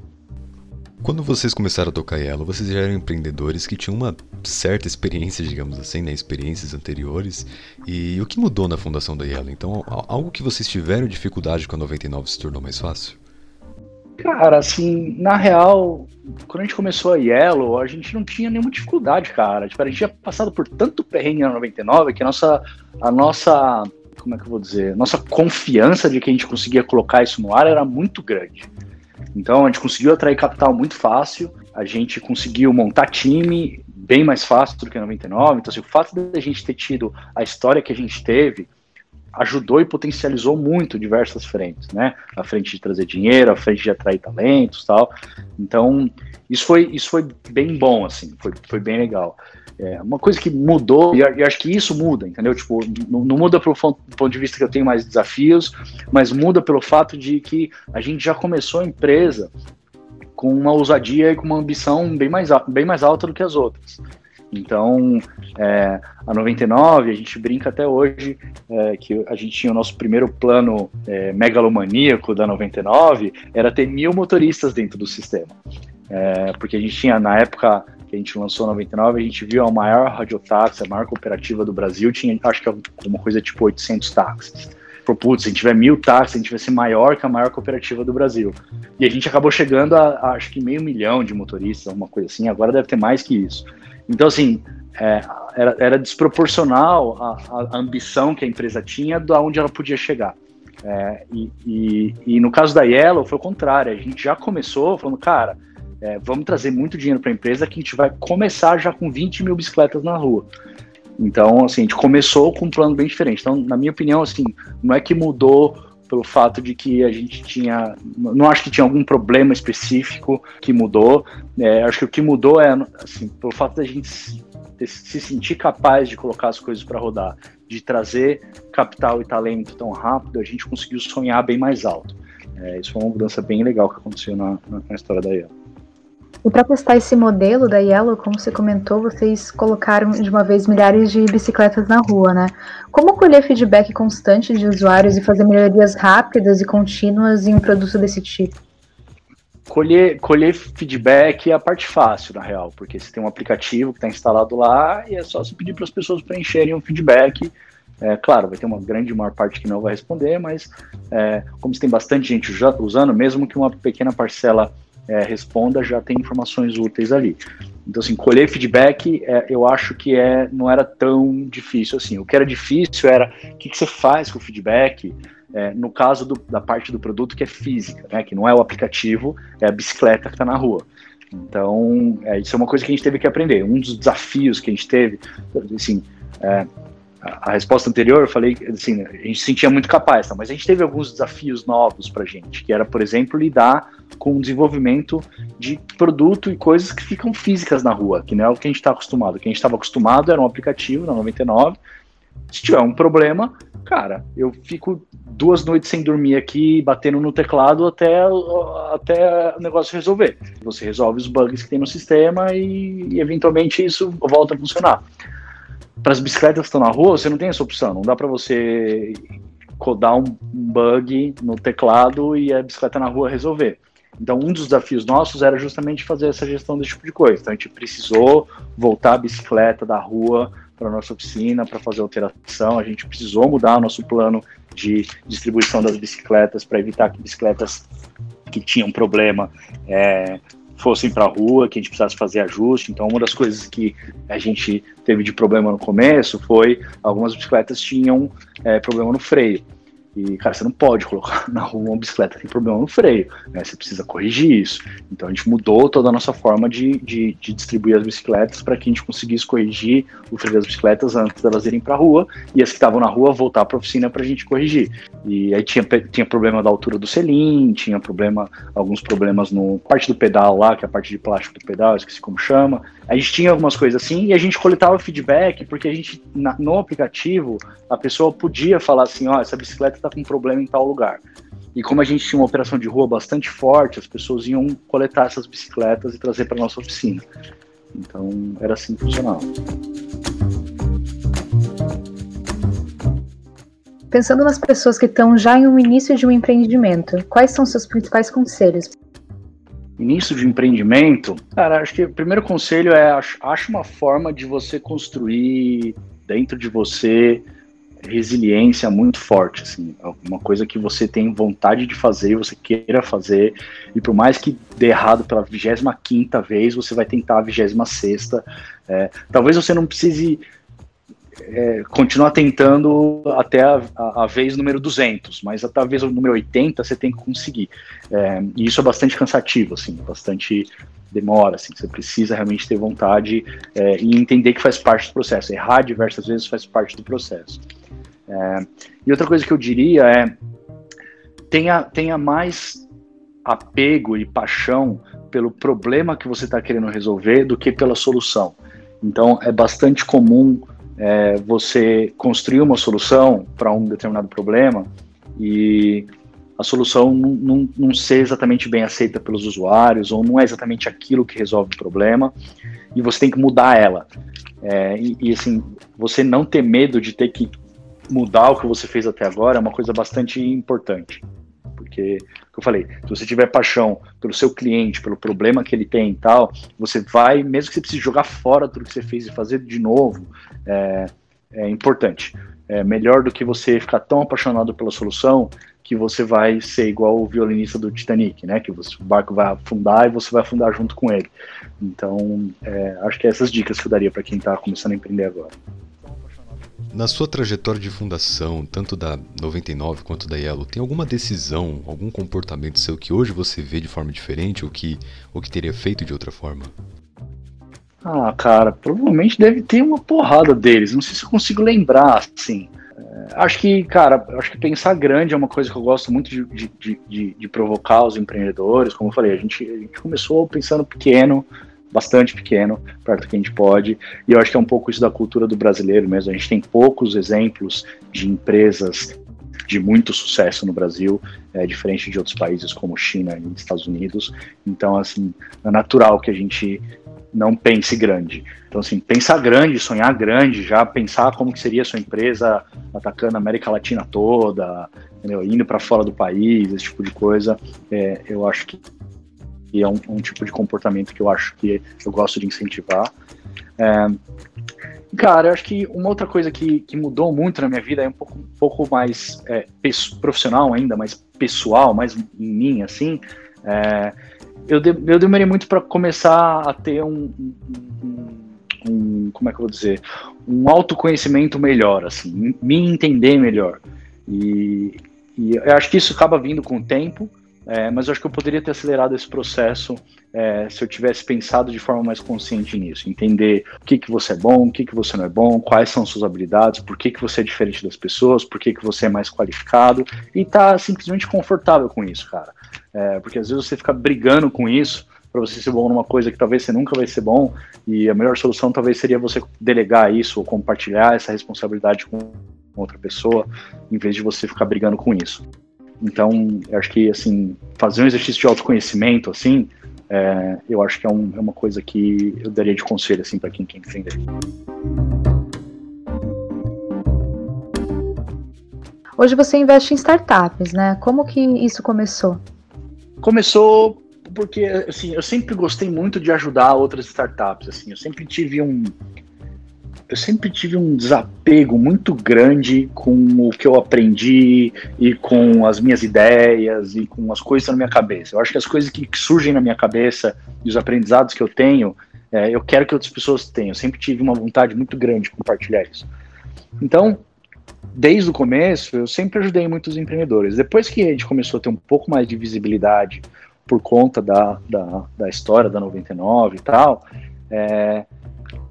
Quando vocês começaram a tocar Yellow, vocês já eram empreendedores que tinham uma certa experiência, digamos assim, né? experiências anteriores. E o que mudou na fundação da Yellow? Então, algo que vocês tiveram dificuldade com a 99 se tornou mais fácil? Cara, assim, na real, quando a gente começou a Yellow, a gente não tinha nenhuma dificuldade, cara. Tipo, a gente tinha passado por tanto perrengue na 99 que a nossa, a nossa, como é que eu vou dizer, nossa confiança de que a gente conseguia colocar isso no ar era muito grande. Então, a gente conseguiu atrair capital muito fácil, a gente conseguiu montar time bem mais fácil do que a 99. Então, assim, o fato de a gente ter tido a história que a gente teve, ajudou e potencializou muito diversas frentes, né? A frente de trazer dinheiro, a frente de atrair talentos, tal. Então, isso foi isso foi bem bom, assim, foi, foi bem legal. É, uma coisa que mudou, e eu acho que isso muda, entendeu? Tipo, não, não muda pelo ponto de vista que eu tenho mais desafios, mas muda pelo fato de que a gente já começou a empresa com uma ousadia e com uma ambição bem mais, bem mais alta do que as outras. Então, é, a 99, a gente brinca até hoje é, que a gente tinha o nosso primeiro plano é, megalomaníaco da 99, era ter mil motoristas dentro do sistema. É, porque a gente tinha, na época que a gente lançou a 99, a gente viu a maior radiotáxi, a maior cooperativa do Brasil, tinha acho que uma coisa tipo 800 táxis. Putz, se a gente tiver mil táxis, a gente vai ser maior que a maior cooperativa do Brasil. E a gente acabou chegando a, a acho que meio milhão de motoristas, uma coisa assim, agora deve ter mais que isso. Então, assim, é, era, era, desproporcional a, a, ambição que a empresa tinha da onde ela podia chegar. É, e, e, e, no caso da Yellow foi o contrário, a gente já começou falando, cara, é, vamos trazer muito dinheiro para a empresa que a gente vai começar já com 20 mil bicicletas na rua. Então, assim, a gente começou com um plano bem diferente. Então, na minha opinião, assim, não é que mudou pelo fato de que a gente tinha. Não acho que tinha algum problema específico que mudou. É, acho que o que mudou é, assim, pelo fato da gente se, se sentir capaz de colocar as coisas para rodar, de trazer capital e talento tão rápido, a gente conseguiu sonhar bem mais alto. É, isso foi uma mudança bem legal que aconteceu na, na, história da Yellow. E para testar esse modelo da Yellow, como você comentou, vocês colocaram de uma vez milhares de bicicletas na rua, né? Como colher feedback constante de usuários e fazer melhorias rápidas e contínuas em um produto desse tipo? Colher, colher feedback é a parte fácil, na real, porque você tem um aplicativo que está instalado lá e é só você pedir para as pessoas preencherem um feedback. É, claro, vai ter uma grande maior parte que não vai responder, mas é, como você tem bastante gente usando, mesmo que uma pequena parcela é, responda, já tem informações úteis ali. Então, assim, colher feedback, é, eu acho que é, não era tão difícil assim. O que era difícil era o que, que você faz com o feedback, é, no caso do, da parte do produto que é física, né, que não é o aplicativo, é a bicicleta que está na rua. Então, é, isso é uma coisa que a gente teve que aprender. Um dos desafios que a gente teve, assim, é, a, resposta anterior, eu falei assim, a gente se sentia muito capaz, tá? mas a gente teve alguns desafios novos para gente, que era, por exemplo, lidar com o desenvolvimento de produto e coisas que ficam físicas na rua, que não é o que a gente está acostumado. O que a gente estava acostumado era um aplicativo na 99. Se tiver um problema, cara, eu fico duas noites sem dormir aqui, batendo no teclado até, até o negócio resolver. Você resolve os bugs que tem no sistema e, e eventualmente isso volta a funcionar. Para as bicicletas que estão na rua, você não tem essa opção. Não dá para você codar um bug no teclado e a bicicleta na rua resolver. Então, um dos desafios nossos era justamente fazer essa gestão desse tipo de coisa. Então, a gente precisou voltar a bicicleta da rua para nossa oficina para fazer alteração. A gente precisou mudar o nosso plano de distribuição das bicicletas para evitar que bicicletas que tinham problema é, fossem para a rua, que a gente precisasse fazer ajuste. Então, uma das coisas que a gente teve de problema no começo foi algumas bicicletas tinham é, problema no freio. E, cara, você não pode colocar [laughs] na rua uma bicicleta que tem problema no freio, né? Você precisa corrigir isso. Então a gente mudou toda a nossa forma de, de, de distribuir as bicicletas para que a gente conseguisse corrigir o freio das bicicletas antes delas irem para a rua e as que estavam na rua voltar para a oficina para a gente corrigir. E aí tinha, tinha problema da altura do selim, tinha problema, alguns problemas no parte do pedal lá, que é a parte de plástico do pedal, esqueci como chama. A gente tinha algumas coisas assim e a gente coletava feedback porque a gente, na, no aplicativo, a pessoa podia falar assim, ó, oh, essa bicicleta está com problema em tal lugar. E como a gente tinha uma operação de rua bastante forte, as pessoas iam coletar essas bicicletas e trazer para nossa oficina. Então era assim que funcionava. Pensando nas pessoas que estão já em um início de um empreendimento, quais são seus principais conselhos? Início de empreendimento, cara, acho que o primeiro conselho é acho uma forma de você construir dentro de você resiliência muito forte, assim, uma coisa que você tem vontade de fazer, você queira fazer, e por mais que dê errado pela 25 quinta vez, você vai tentar a 26 sexta. É, talvez você não precise é, continuar tentando até a, a, a, vez número 200, mas até a vez número 80 você tem que conseguir. É, e isso é bastante cansativo, assim, bastante demora, assim, você precisa realmente ter vontade é, e entender que faz parte do processo. Errar diversas vezes faz parte do processo. É, e outra coisa que eu diria é tenha, tenha mais apego e paixão pelo problema que você está querendo resolver do que pela solução. Então é bastante comum é, você construir uma solução para um determinado problema e a solução não, não, não, ser exatamente bem aceita pelos usuários ou não é exatamente aquilo que resolve o problema e você tem que mudar ela. É, e, e, assim, você não ter medo de ter que mudar o que você fez até agora é uma coisa bastante importante. Porque, como eu falei, se você tiver paixão pelo seu cliente, pelo problema que ele tem e tal, você vai, mesmo que você precise jogar fora tudo que você fez e fazer de novo, é, é importante. É melhor do que você ficar tão apaixonado pela solução que você vai ser igual o violinista do Titanic, né? Que você, o barco vai afundar e você vai afundar junto com ele. Então, é, acho que é essas dicas que eu daria para quem está começando a empreender agora. Na sua trajetória de fundação, tanto da 99 quanto da Yellow, tem alguma decisão, algum comportamento seu que hoje você vê de forma diferente ou que, ou que teria feito de outra forma? Ah, cara, provavelmente deve ter uma porrada deles. Não sei se eu consigo lembrar, assim. É, acho que, cara, acho que pensar grande é uma coisa que eu gosto muito de, de, de, de provocar os empreendedores. Como eu falei, a gente, a gente começou pensando pequeno, bastante pequeno, perto do que a gente pode, e eu acho que é um pouco isso da cultura do brasileiro mesmo. A gente tem poucos exemplos de empresas de muito sucesso no Brasil, é, diferente de outros países como China e Estados Unidos. Então, assim, é natural que a gente não pense grande. Então, assim, pensar grande, sonhar grande, já pensar como que seria a sua empresa atacando a América Latina toda, entendeu? indo para fora do país, esse tipo de coisa, é, eu acho que e é um, um, tipo de comportamento que eu acho que eu gosto de incentivar. É, cara, eu acho que uma outra coisa que, que mudou muito na minha vida é um pouco, um pouco mais é, profissional ainda, mais pessoal, mais em mim, assim. É, eu, de, eu demorei muito para começar a ter um, um, um, como é que eu vou dizer, um autoconhecimento melhor, assim, me entender melhor. E, e eu acho que isso acaba vindo com o tempo, é, mas eu acho que eu poderia ter acelerado esse processo é, se eu tivesse pensado de forma mais consciente nisso, entender o que, que você é bom, o que, que você não é bom, quais são suas habilidades, por que, que você é diferente das pessoas, por que, que você é mais qualificado, e tá simplesmente confortável com isso, cara. É, porque às vezes você fica brigando com isso para você ser bom numa coisa que talvez você nunca vai ser bom, e a melhor solução talvez seria você delegar isso ou compartilhar essa responsabilidade com outra pessoa, em vez de você ficar brigando com isso. Então, eu acho que, assim, fazer um exercício de autoconhecimento, assim, é, eu acho que é, um, é, uma coisa que eu daria de conselho, assim, para quem quer empreender. Hoje você investe em startups, né? Como que isso começou? Começou porque, assim, eu sempre gostei muito de ajudar outras startups, assim, eu sempre tive um, eu sempre tive um desapego muito grande com o que eu aprendi e com as minhas ideias e com as coisas na minha cabeça. Eu acho que as coisas que, que surgem na minha cabeça e os aprendizados que eu tenho, é, eu quero que outras pessoas tenham. Eu sempre tive uma vontade muito grande de compartilhar isso. Então, desde o começo, eu sempre ajudei muitos empreendedores. Depois que a gente começou a ter um pouco mais de visibilidade por conta da, da, da história da 99 e tal, é,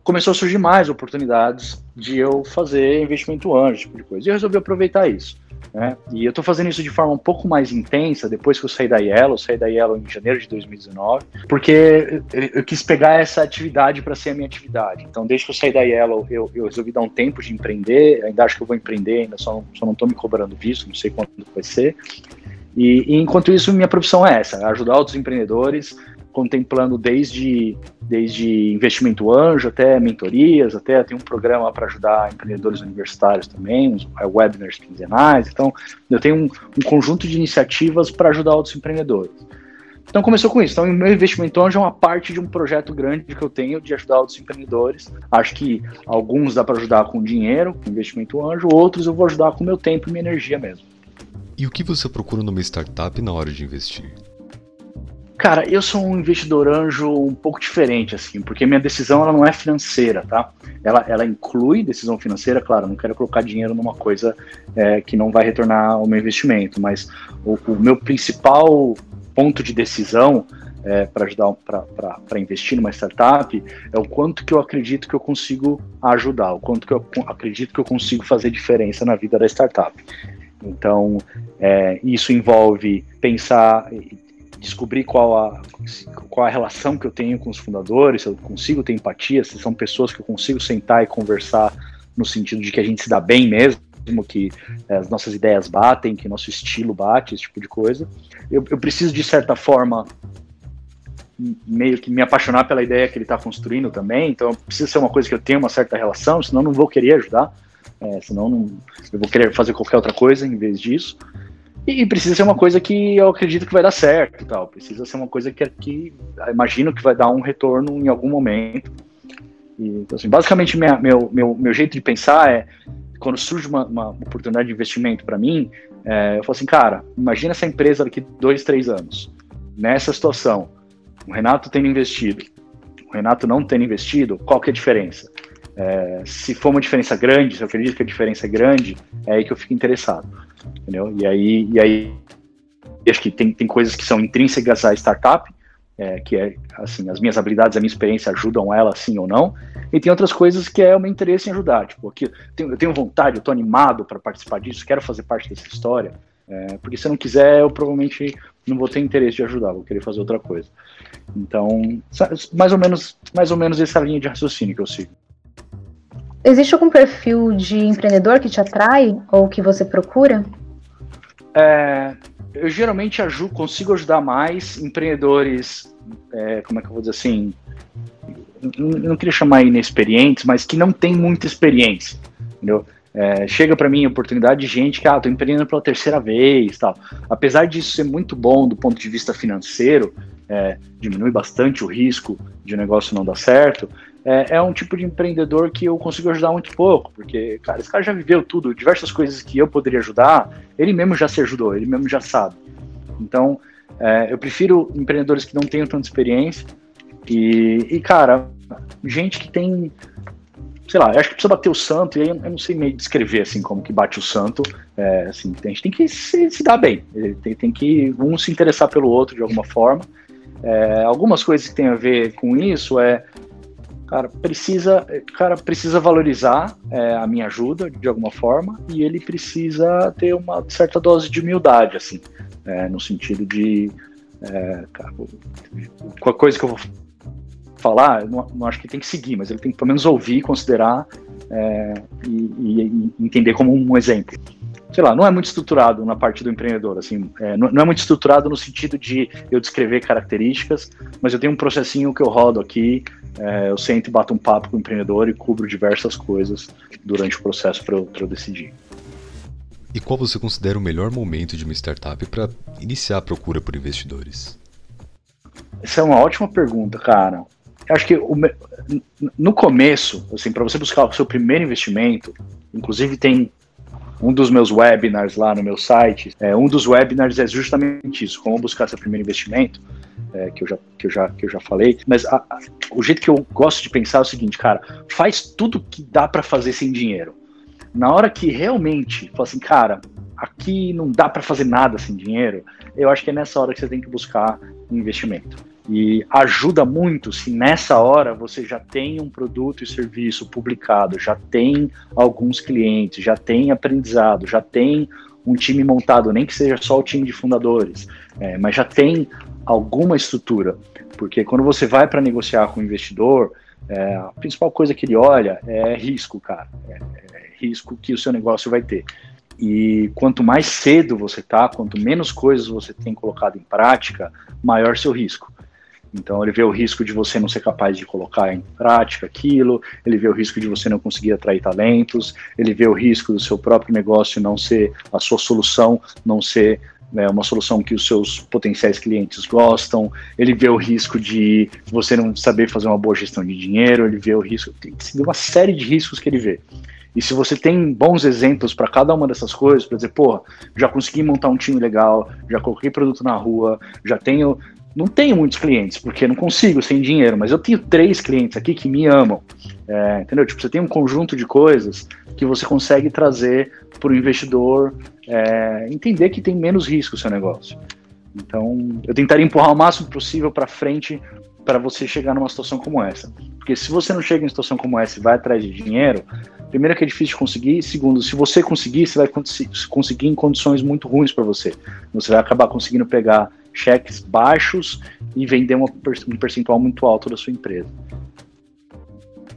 começou a surgir mais oportunidades de eu fazer investimento anjo, tipo de coisa. E eu resolvi aproveitar isso. Né? E eu estou fazendo isso de forma um pouco mais intensa depois que eu saí da Yellow, saí da Yellow em janeiro de 2019, porque eu, eu quis pegar essa atividade para ser a minha atividade. Então, desde que eu saí da Yellow, eu, eu, resolvi dar um tempo de empreender, ainda acho que eu vou empreender, ainda só, só não estou me cobrando visto, não sei quando vai ser. E, e, enquanto isso, minha profissão é essa: ajudar outros empreendedores contemplando desde, desde investimento anjo até mentorias, até tem um programa para ajudar empreendedores universitários também, uns é, webinars quinzenais. Então, eu tenho um, um conjunto de iniciativas para ajudar outros empreendedores. Então começou com isso. Então, o meu investimento anjo é uma parte de um projeto grande que eu tenho de ajudar outros empreendedores. Acho que alguns dá para ajudar com dinheiro, com investimento anjo, outros eu vou ajudar com meu tempo e minha energia mesmo. E o que você procura numa startup na hora de investir? Cara, eu sou um investidor anjo um pouco diferente, assim, porque minha decisão ela não é financeira, tá? Ela, ela inclui decisão financeira, claro, não quero colocar dinheiro numa coisa é, que não vai retornar o meu investimento, mas o, o meu principal ponto de decisão é, para ajudar para investir numa startup é o quanto que eu acredito que eu consigo ajudar, o quanto que eu acredito que eu consigo fazer diferença na vida da startup. Então, é, isso envolve pensar descobrir qual a, qual a relação que eu tenho com os fundadores, se eu consigo ter empatia, se são pessoas que eu consigo sentar e conversar no sentido de que a gente se dá bem mesmo, que é, as nossas ideias batem, que nosso estilo bate, esse tipo de coisa. Eu, eu preciso, de certa forma, meio que me apaixonar pela ideia que ele está construindo também, então precisa ser uma coisa que eu tenha uma certa relação, senão não vou querer ajudar, é, senão não, eu vou querer fazer qualquer outra coisa em vez disso. E precisa ser uma coisa que eu acredito que vai dar certo tal. Precisa ser uma coisa que, que imagino que vai dar um retorno em algum momento. E, então, assim, basicamente, minha, meu, meu, meu jeito de pensar é quando surge uma, uma oportunidade de investimento para mim, é, eu falo assim, cara, imagina essa empresa daqui dois, três anos, nessa situação, o Renato tendo investido, o Renato não tendo investido, qual que é a diferença? É, se for uma diferença grande, se eu acredito que a diferença é grande, é aí que eu fico interessado entendeu? E aí, e aí acho que tem, tem coisas que são intrínsecas à startup, é, que é, assim, as minhas habilidades, a minha experiência ajudam ela, sim ou não, e tem outras coisas que é o meu interesse em ajudar, tipo, aqui, eu tenho, eu tenho vontade, eu tô animado para participar disso, quero fazer parte dessa história, é, porque se eu não quiser, eu provavelmente não vou ter interesse de ajudar, vou querer fazer outra coisa. Então, mais ou menos, mais ou menos essa linha de raciocínio que eu sigo. Existe algum perfil de empreendedor que te atrai ou que você procura? É, eu geralmente ajudo, consigo ajudar mais empreendedores, é, como é que eu vou dizer assim, não, queria chamar inexperientes, mas que não tem muita experiência, entendeu? É, chega para mim a oportunidade de gente que, ah, tô empreendendo pela terceira vez, tal. Apesar disso ser muito bom do ponto de vista financeiro, é, diminui bastante o risco de o negócio não dar certo, é, é, um tipo de empreendedor que eu consigo ajudar muito pouco, porque, cara, esse cara já viveu tudo, diversas coisas que eu poderia ajudar, ele mesmo já se ajudou, ele mesmo já sabe. Então, é, eu prefiro empreendedores que não tenham tanta experiência e, e, cara, gente que tem sei lá, eu acho que precisa bater o santo, e aí eu não sei meio descrever assim como que bate o santo. É, assim, a gente tem que se, se dar bem, tem, tem, que um se interessar pelo outro de alguma forma. É, algumas coisas que tem a ver com isso é cara precisa cara precisa valorizar é, a minha ajuda de alguma forma e ele precisa ter uma certa dose de humildade assim é, no sentido de é, cara, qualquer coisa que eu vou falar não, não, acho que tem que seguir mas ele tem que pelo menos ouvir considerar é, e, e, entender como um exemplo sei lá, não é muito estruturado na parte do empreendedor, assim, é, não, não, é muito estruturado no sentido de eu descrever características, mas eu tenho um processinho que eu rodo aqui, é, eu sento e bato um papo com o empreendedor e cubro diversas coisas durante o processo para eu, eu decidir. E qual você considera o melhor momento de uma startup para iniciar a procura por investidores? Essa é uma ótima pergunta, cara. Eu acho que o, no começo, assim, para você buscar o seu primeiro investimento, inclusive tem um dos meus webinars lá no meu site, é, um dos webinars é justamente isso, como buscar seu primeiro investimento, é, que, eu já, que, eu já, que eu já falei. Mas a, a, o jeito que eu gosto de pensar é o seguinte, cara, faz tudo que dá para fazer sem dinheiro. Na hora que realmente, fala assim, cara, aqui não dá para fazer nada sem dinheiro, eu acho que é nessa hora que você tem que buscar um investimento. E ajuda muito se nessa hora você já tem um produto e serviço publicado, já tem alguns clientes, já tem aprendizado, já tem um time montado, nem que seja só o time de fundadores, é, mas já tem alguma estrutura. Porque quando você vai para negociar com o investidor, é, a principal coisa que ele olha é risco, cara. É, é risco que o seu negócio vai ter. E quanto mais cedo você tá, quanto menos coisas você tem colocado em prática, maior seu risco. Então ele vê o risco de você não ser capaz de colocar em prática aquilo, ele vê o risco de você não conseguir atrair talentos, ele vê o risco do seu próprio negócio não ser a sua solução, não ser né, uma solução que os seus potenciais clientes gostam, ele vê o risco de você não saber fazer uma boa gestão de dinheiro, ele vê o risco, tem uma série de riscos que ele vê. E se você tem bons exemplos para cada uma dessas coisas, para dizer, pô, já consegui montar um time legal, já coloquei produto na rua, já tenho não tenho muitos clientes, porque não consigo sem dinheiro, mas eu tenho três clientes aqui que me amam. É, entendeu? Tipo, você tem um conjunto de coisas que você consegue trazer para o investidor é, entender que tem menos risco o seu negócio. Então, eu tentaria empurrar o máximo possível para frente para você chegar numa situação como essa. Porque se você não chega em situação como essa e vai atrás de dinheiro, primeiro que é difícil de conseguir, segundo, se você conseguir, você vai conseguir em condições muito ruins para você. Você vai acabar conseguindo pegar cheques baixos e vender uma, um percentual muito alto da sua empresa.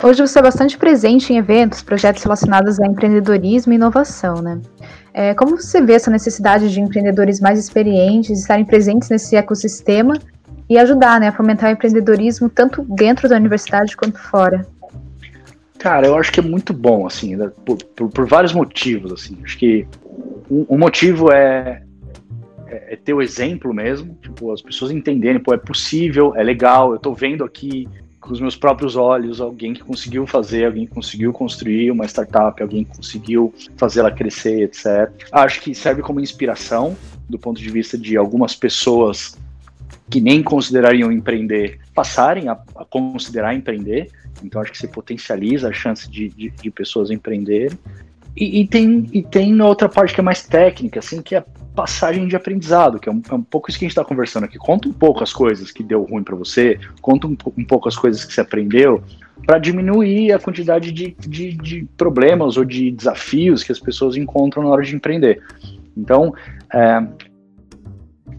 Hoje você é bastante presente em eventos, projetos relacionados a empreendedorismo e inovação, né? É, como você vê essa necessidade de empreendedores mais experientes estarem presentes nesse ecossistema e ajudar né, a fomentar o empreendedorismo tanto dentro da universidade quanto fora? Cara, eu acho que é muito bom, assim, né, por, por, por vários motivos, assim. Acho que um, um motivo é é, é, ter o exemplo mesmo, tipo, as pessoas entenderem, pô, é possível, é legal, eu tô vendo aqui com os meus próprios olhos alguém que conseguiu fazer, alguém que conseguiu construir uma startup, alguém que conseguiu fazer ela crescer, etc. Acho que serve como inspiração do ponto de vista de algumas pessoas que nem considerariam empreender passarem a, a considerar empreender. Então acho que você potencializa a chance de, de, de pessoas empreenderem. E, e, tem, e tem outra parte que é mais técnica, assim, que é passagem de aprendizado, que é um, é um pouco isso que a gente está conversando aqui. Conta um pouco as coisas que deu ruim para você, conta um, um, pouco as coisas que você aprendeu, para diminuir a quantidade de, de, de, problemas ou de desafios que as pessoas encontram na hora de empreender. Então, é,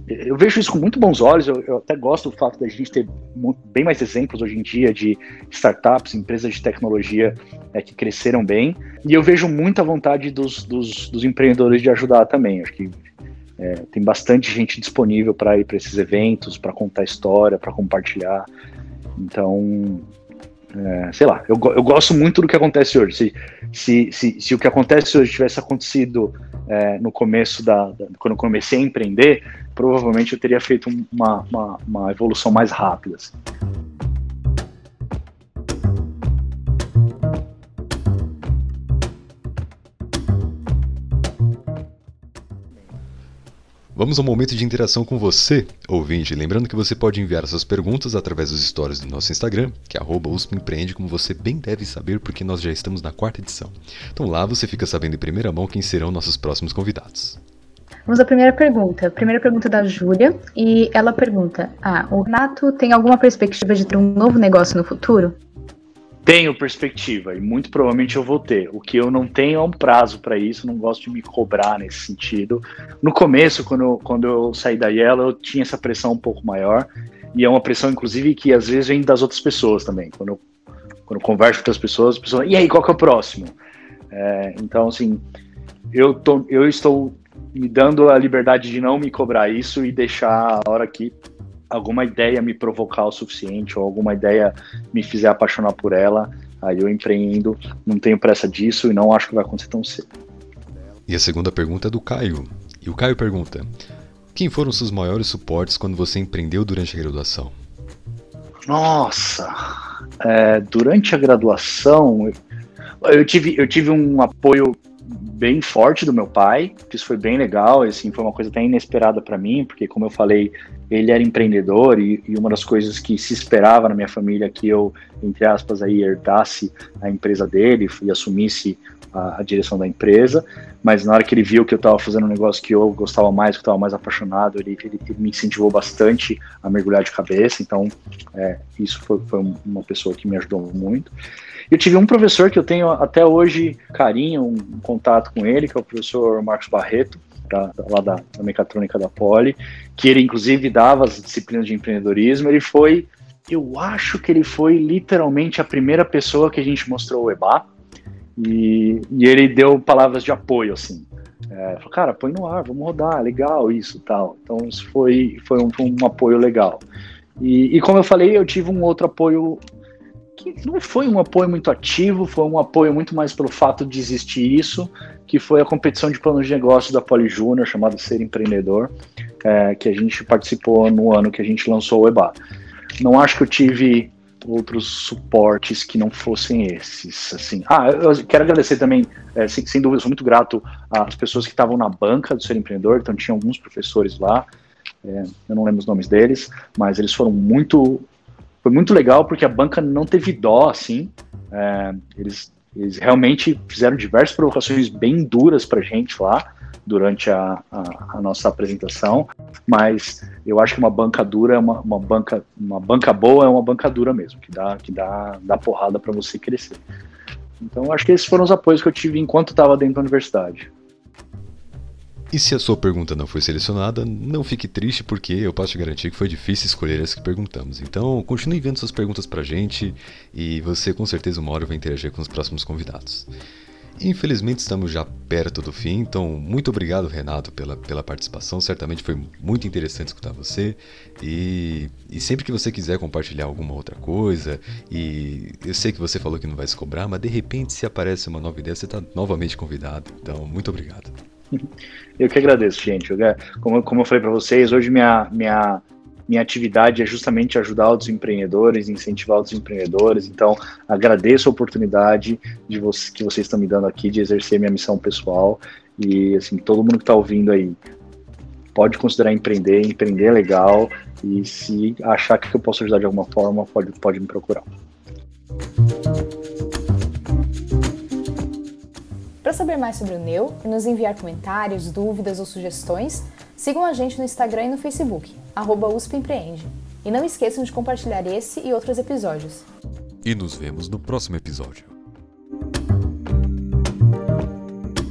eu vejo isso com muito bons olhos. Eu, eu até gosto do fato da gente ter bem mais exemplos hoje em dia de startups, empresas de tecnologia é, que cresceram bem. E eu vejo muita vontade dos, dos, dos empreendedores de ajudar também. Acho que é, tem bastante gente disponível para ir para esses eventos, para contar história, para compartilhar. Então, é, sei lá, eu, eu gosto muito do que acontece hoje. Se, se, se, se o que acontece hoje tivesse acontecido é, no começo da, da, quando eu comecei a empreender, provavelmente eu teria feito uma, uma, uma evolução mais rápida. Assim. Vamos ao momento de interação com você, ouvinte. Lembrando que você pode enviar suas perguntas através dos stories do nosso Instagram, que é @uspempreende, como você bem deve saber, porque nós já estamos na quarta edição. Então lá você fica sabendo em primeira mão quem serão nossos próximos convidados. Vamos à primeira pergunta. Primeira pergunta da Júlia, e ela pergunta: Ah, o Renato tem alguma perspectiva de ter um novo negócio no futuro? Tenho perspectiva e muito provavelmente eu vou ter. O que eu não tenho é um prazo para isso, não gosto de me cobrar nesse sentido. No começo, quando eu, quando eu saí da Yellow, eu tinha essa pressão um pouco maior e é uma pressão, inclusive, que às vezes vem das outras pessoas também. Quando eu, quando eu converso com as pessoas, as pessoas, e aí, qual que é o próximo? É, então, assim, eu, tô, eu estou me dando a liberdade de não me cobrar isso e deixar a hora que alguma ideia me provocar o suficiente ou alguma ideia me fizer apaixonar por ela, aí eu empreendo, não tenho pressa disso e não acho que vai acontecer tão cedo. E a segunda pergunta é do Caio. E o Caio pergunta: Quem foram os seus maiores suportes quando você empreendeu durante a graduação? Nossa, é, durante a graduação eu, tive, eu tive um apoio bem forte do meu pai, que isso foi bem legal, assim, foi uma coisa até inesperada para mim, porque como eu falei, ele era empreendedor e, e, uma das coisas que se esperava na minha família que eu, entre aspas, aí herdasse a empresa dele e assumisse a, a direção da empresa, mas na hora que ele viu que eu estava fazendo um negócio que eu gostava mais, que eu estava mais apaixonado, ele, ele, ele, me incentivou bastante a mergulhar de cabeça, então é, isso foi, foi uma pessoa que me ajudou muito. Eu tive um professor que eu tenho até hoje carinho, um, contato com ele, que é o professor Marcos Barreto, da, lá da, da mecatrônica da Poli, que ele inclusive dava as disciplinas de empreendedorismo. Ele foi, eu acho que ele foi literalmente a primeira pessoa que a gente mostrou o EBA, e, e ele deu palavras de apoio, assim. É, falou, cara, põe no ar, vamos rodar, legal isso tal. Então isso foi, foi um, um apoio legal. E, e, como eu falei, eu tive um outro apoio que não foi um apoio muito ativo, foi um apoio muito mais pelo fato de existir isso, que foi a competição de planos de negócio da Poli Júnior, chamada Ser Empreendedor, é, que a gente participou no ano que a gente lançou o EBA. Não acho que eu tive outros suportes que não fossem esses, assim. Ah, eu quero agradecer também, é, sem, sem dúvida, sou muito grato às pessoas que estavam na banca do Ser Empreendedor, então tinha alguns professores lá, é, eu não lembro os nomes deles, mas eles foram muito foi muito legal porque a banca não teve dó, assim. É, eles, eles realmente fizeram diversas provocações bem duras para gente lá durante a, a, a, nossa apresentação, mas eu acho que uma banca dura é uma, uma, banca, uma banca boa é uma banca dura mesmo, que dá, que dá, dá porrada para você crescer. Então, acho que esses foram os apoios que eu tive enquanto estava dentro da universidade. E se a sua pergunta não foi selecionada, não fique triste porque eu posso te garantir que foi difícil escolher as que perguntamos. Então, continue enviando suas perguntas pra gente e você com certeza uma hora vai interagir com os próximos convidados. Infelizmente estamos já perto do fim, então muito obrigado Renato pela, pela participação. Certamente foi muito interessante escutar você. E, e sempre que você quiser compartilhar alguma outra coisa, e eu sei que você falou que não vai se cobrar, mas de repente se aparece uma nova ideia, você está novamente convidado. Então, muito obrigado. Eu que agradeço, gente. Eu, como, como eu falei para vocês, hoje minha, minha, minha atividade é justamente ajudar outros empreendedores, incentivar outros empreendedores. Então, agradeço a oportunidade de vocês, que vocês estão me dando aqui de exercer minha missão pessoal. E, assim, todo mundo que está ouvindo aí, pode considerar empreender, empreender é legal. E se achar que eu posso ajudar de alguma forma, pode, pode me procurar. Para saber mais sobre o Neu e nos enviar comentários, dúvidas ou sugestões, sigam a gente no Instagram e no Facebook, arroba Empreende. E não esqueçam de compartilhar esse e outros episódios. E nos vemos no próximo episódio.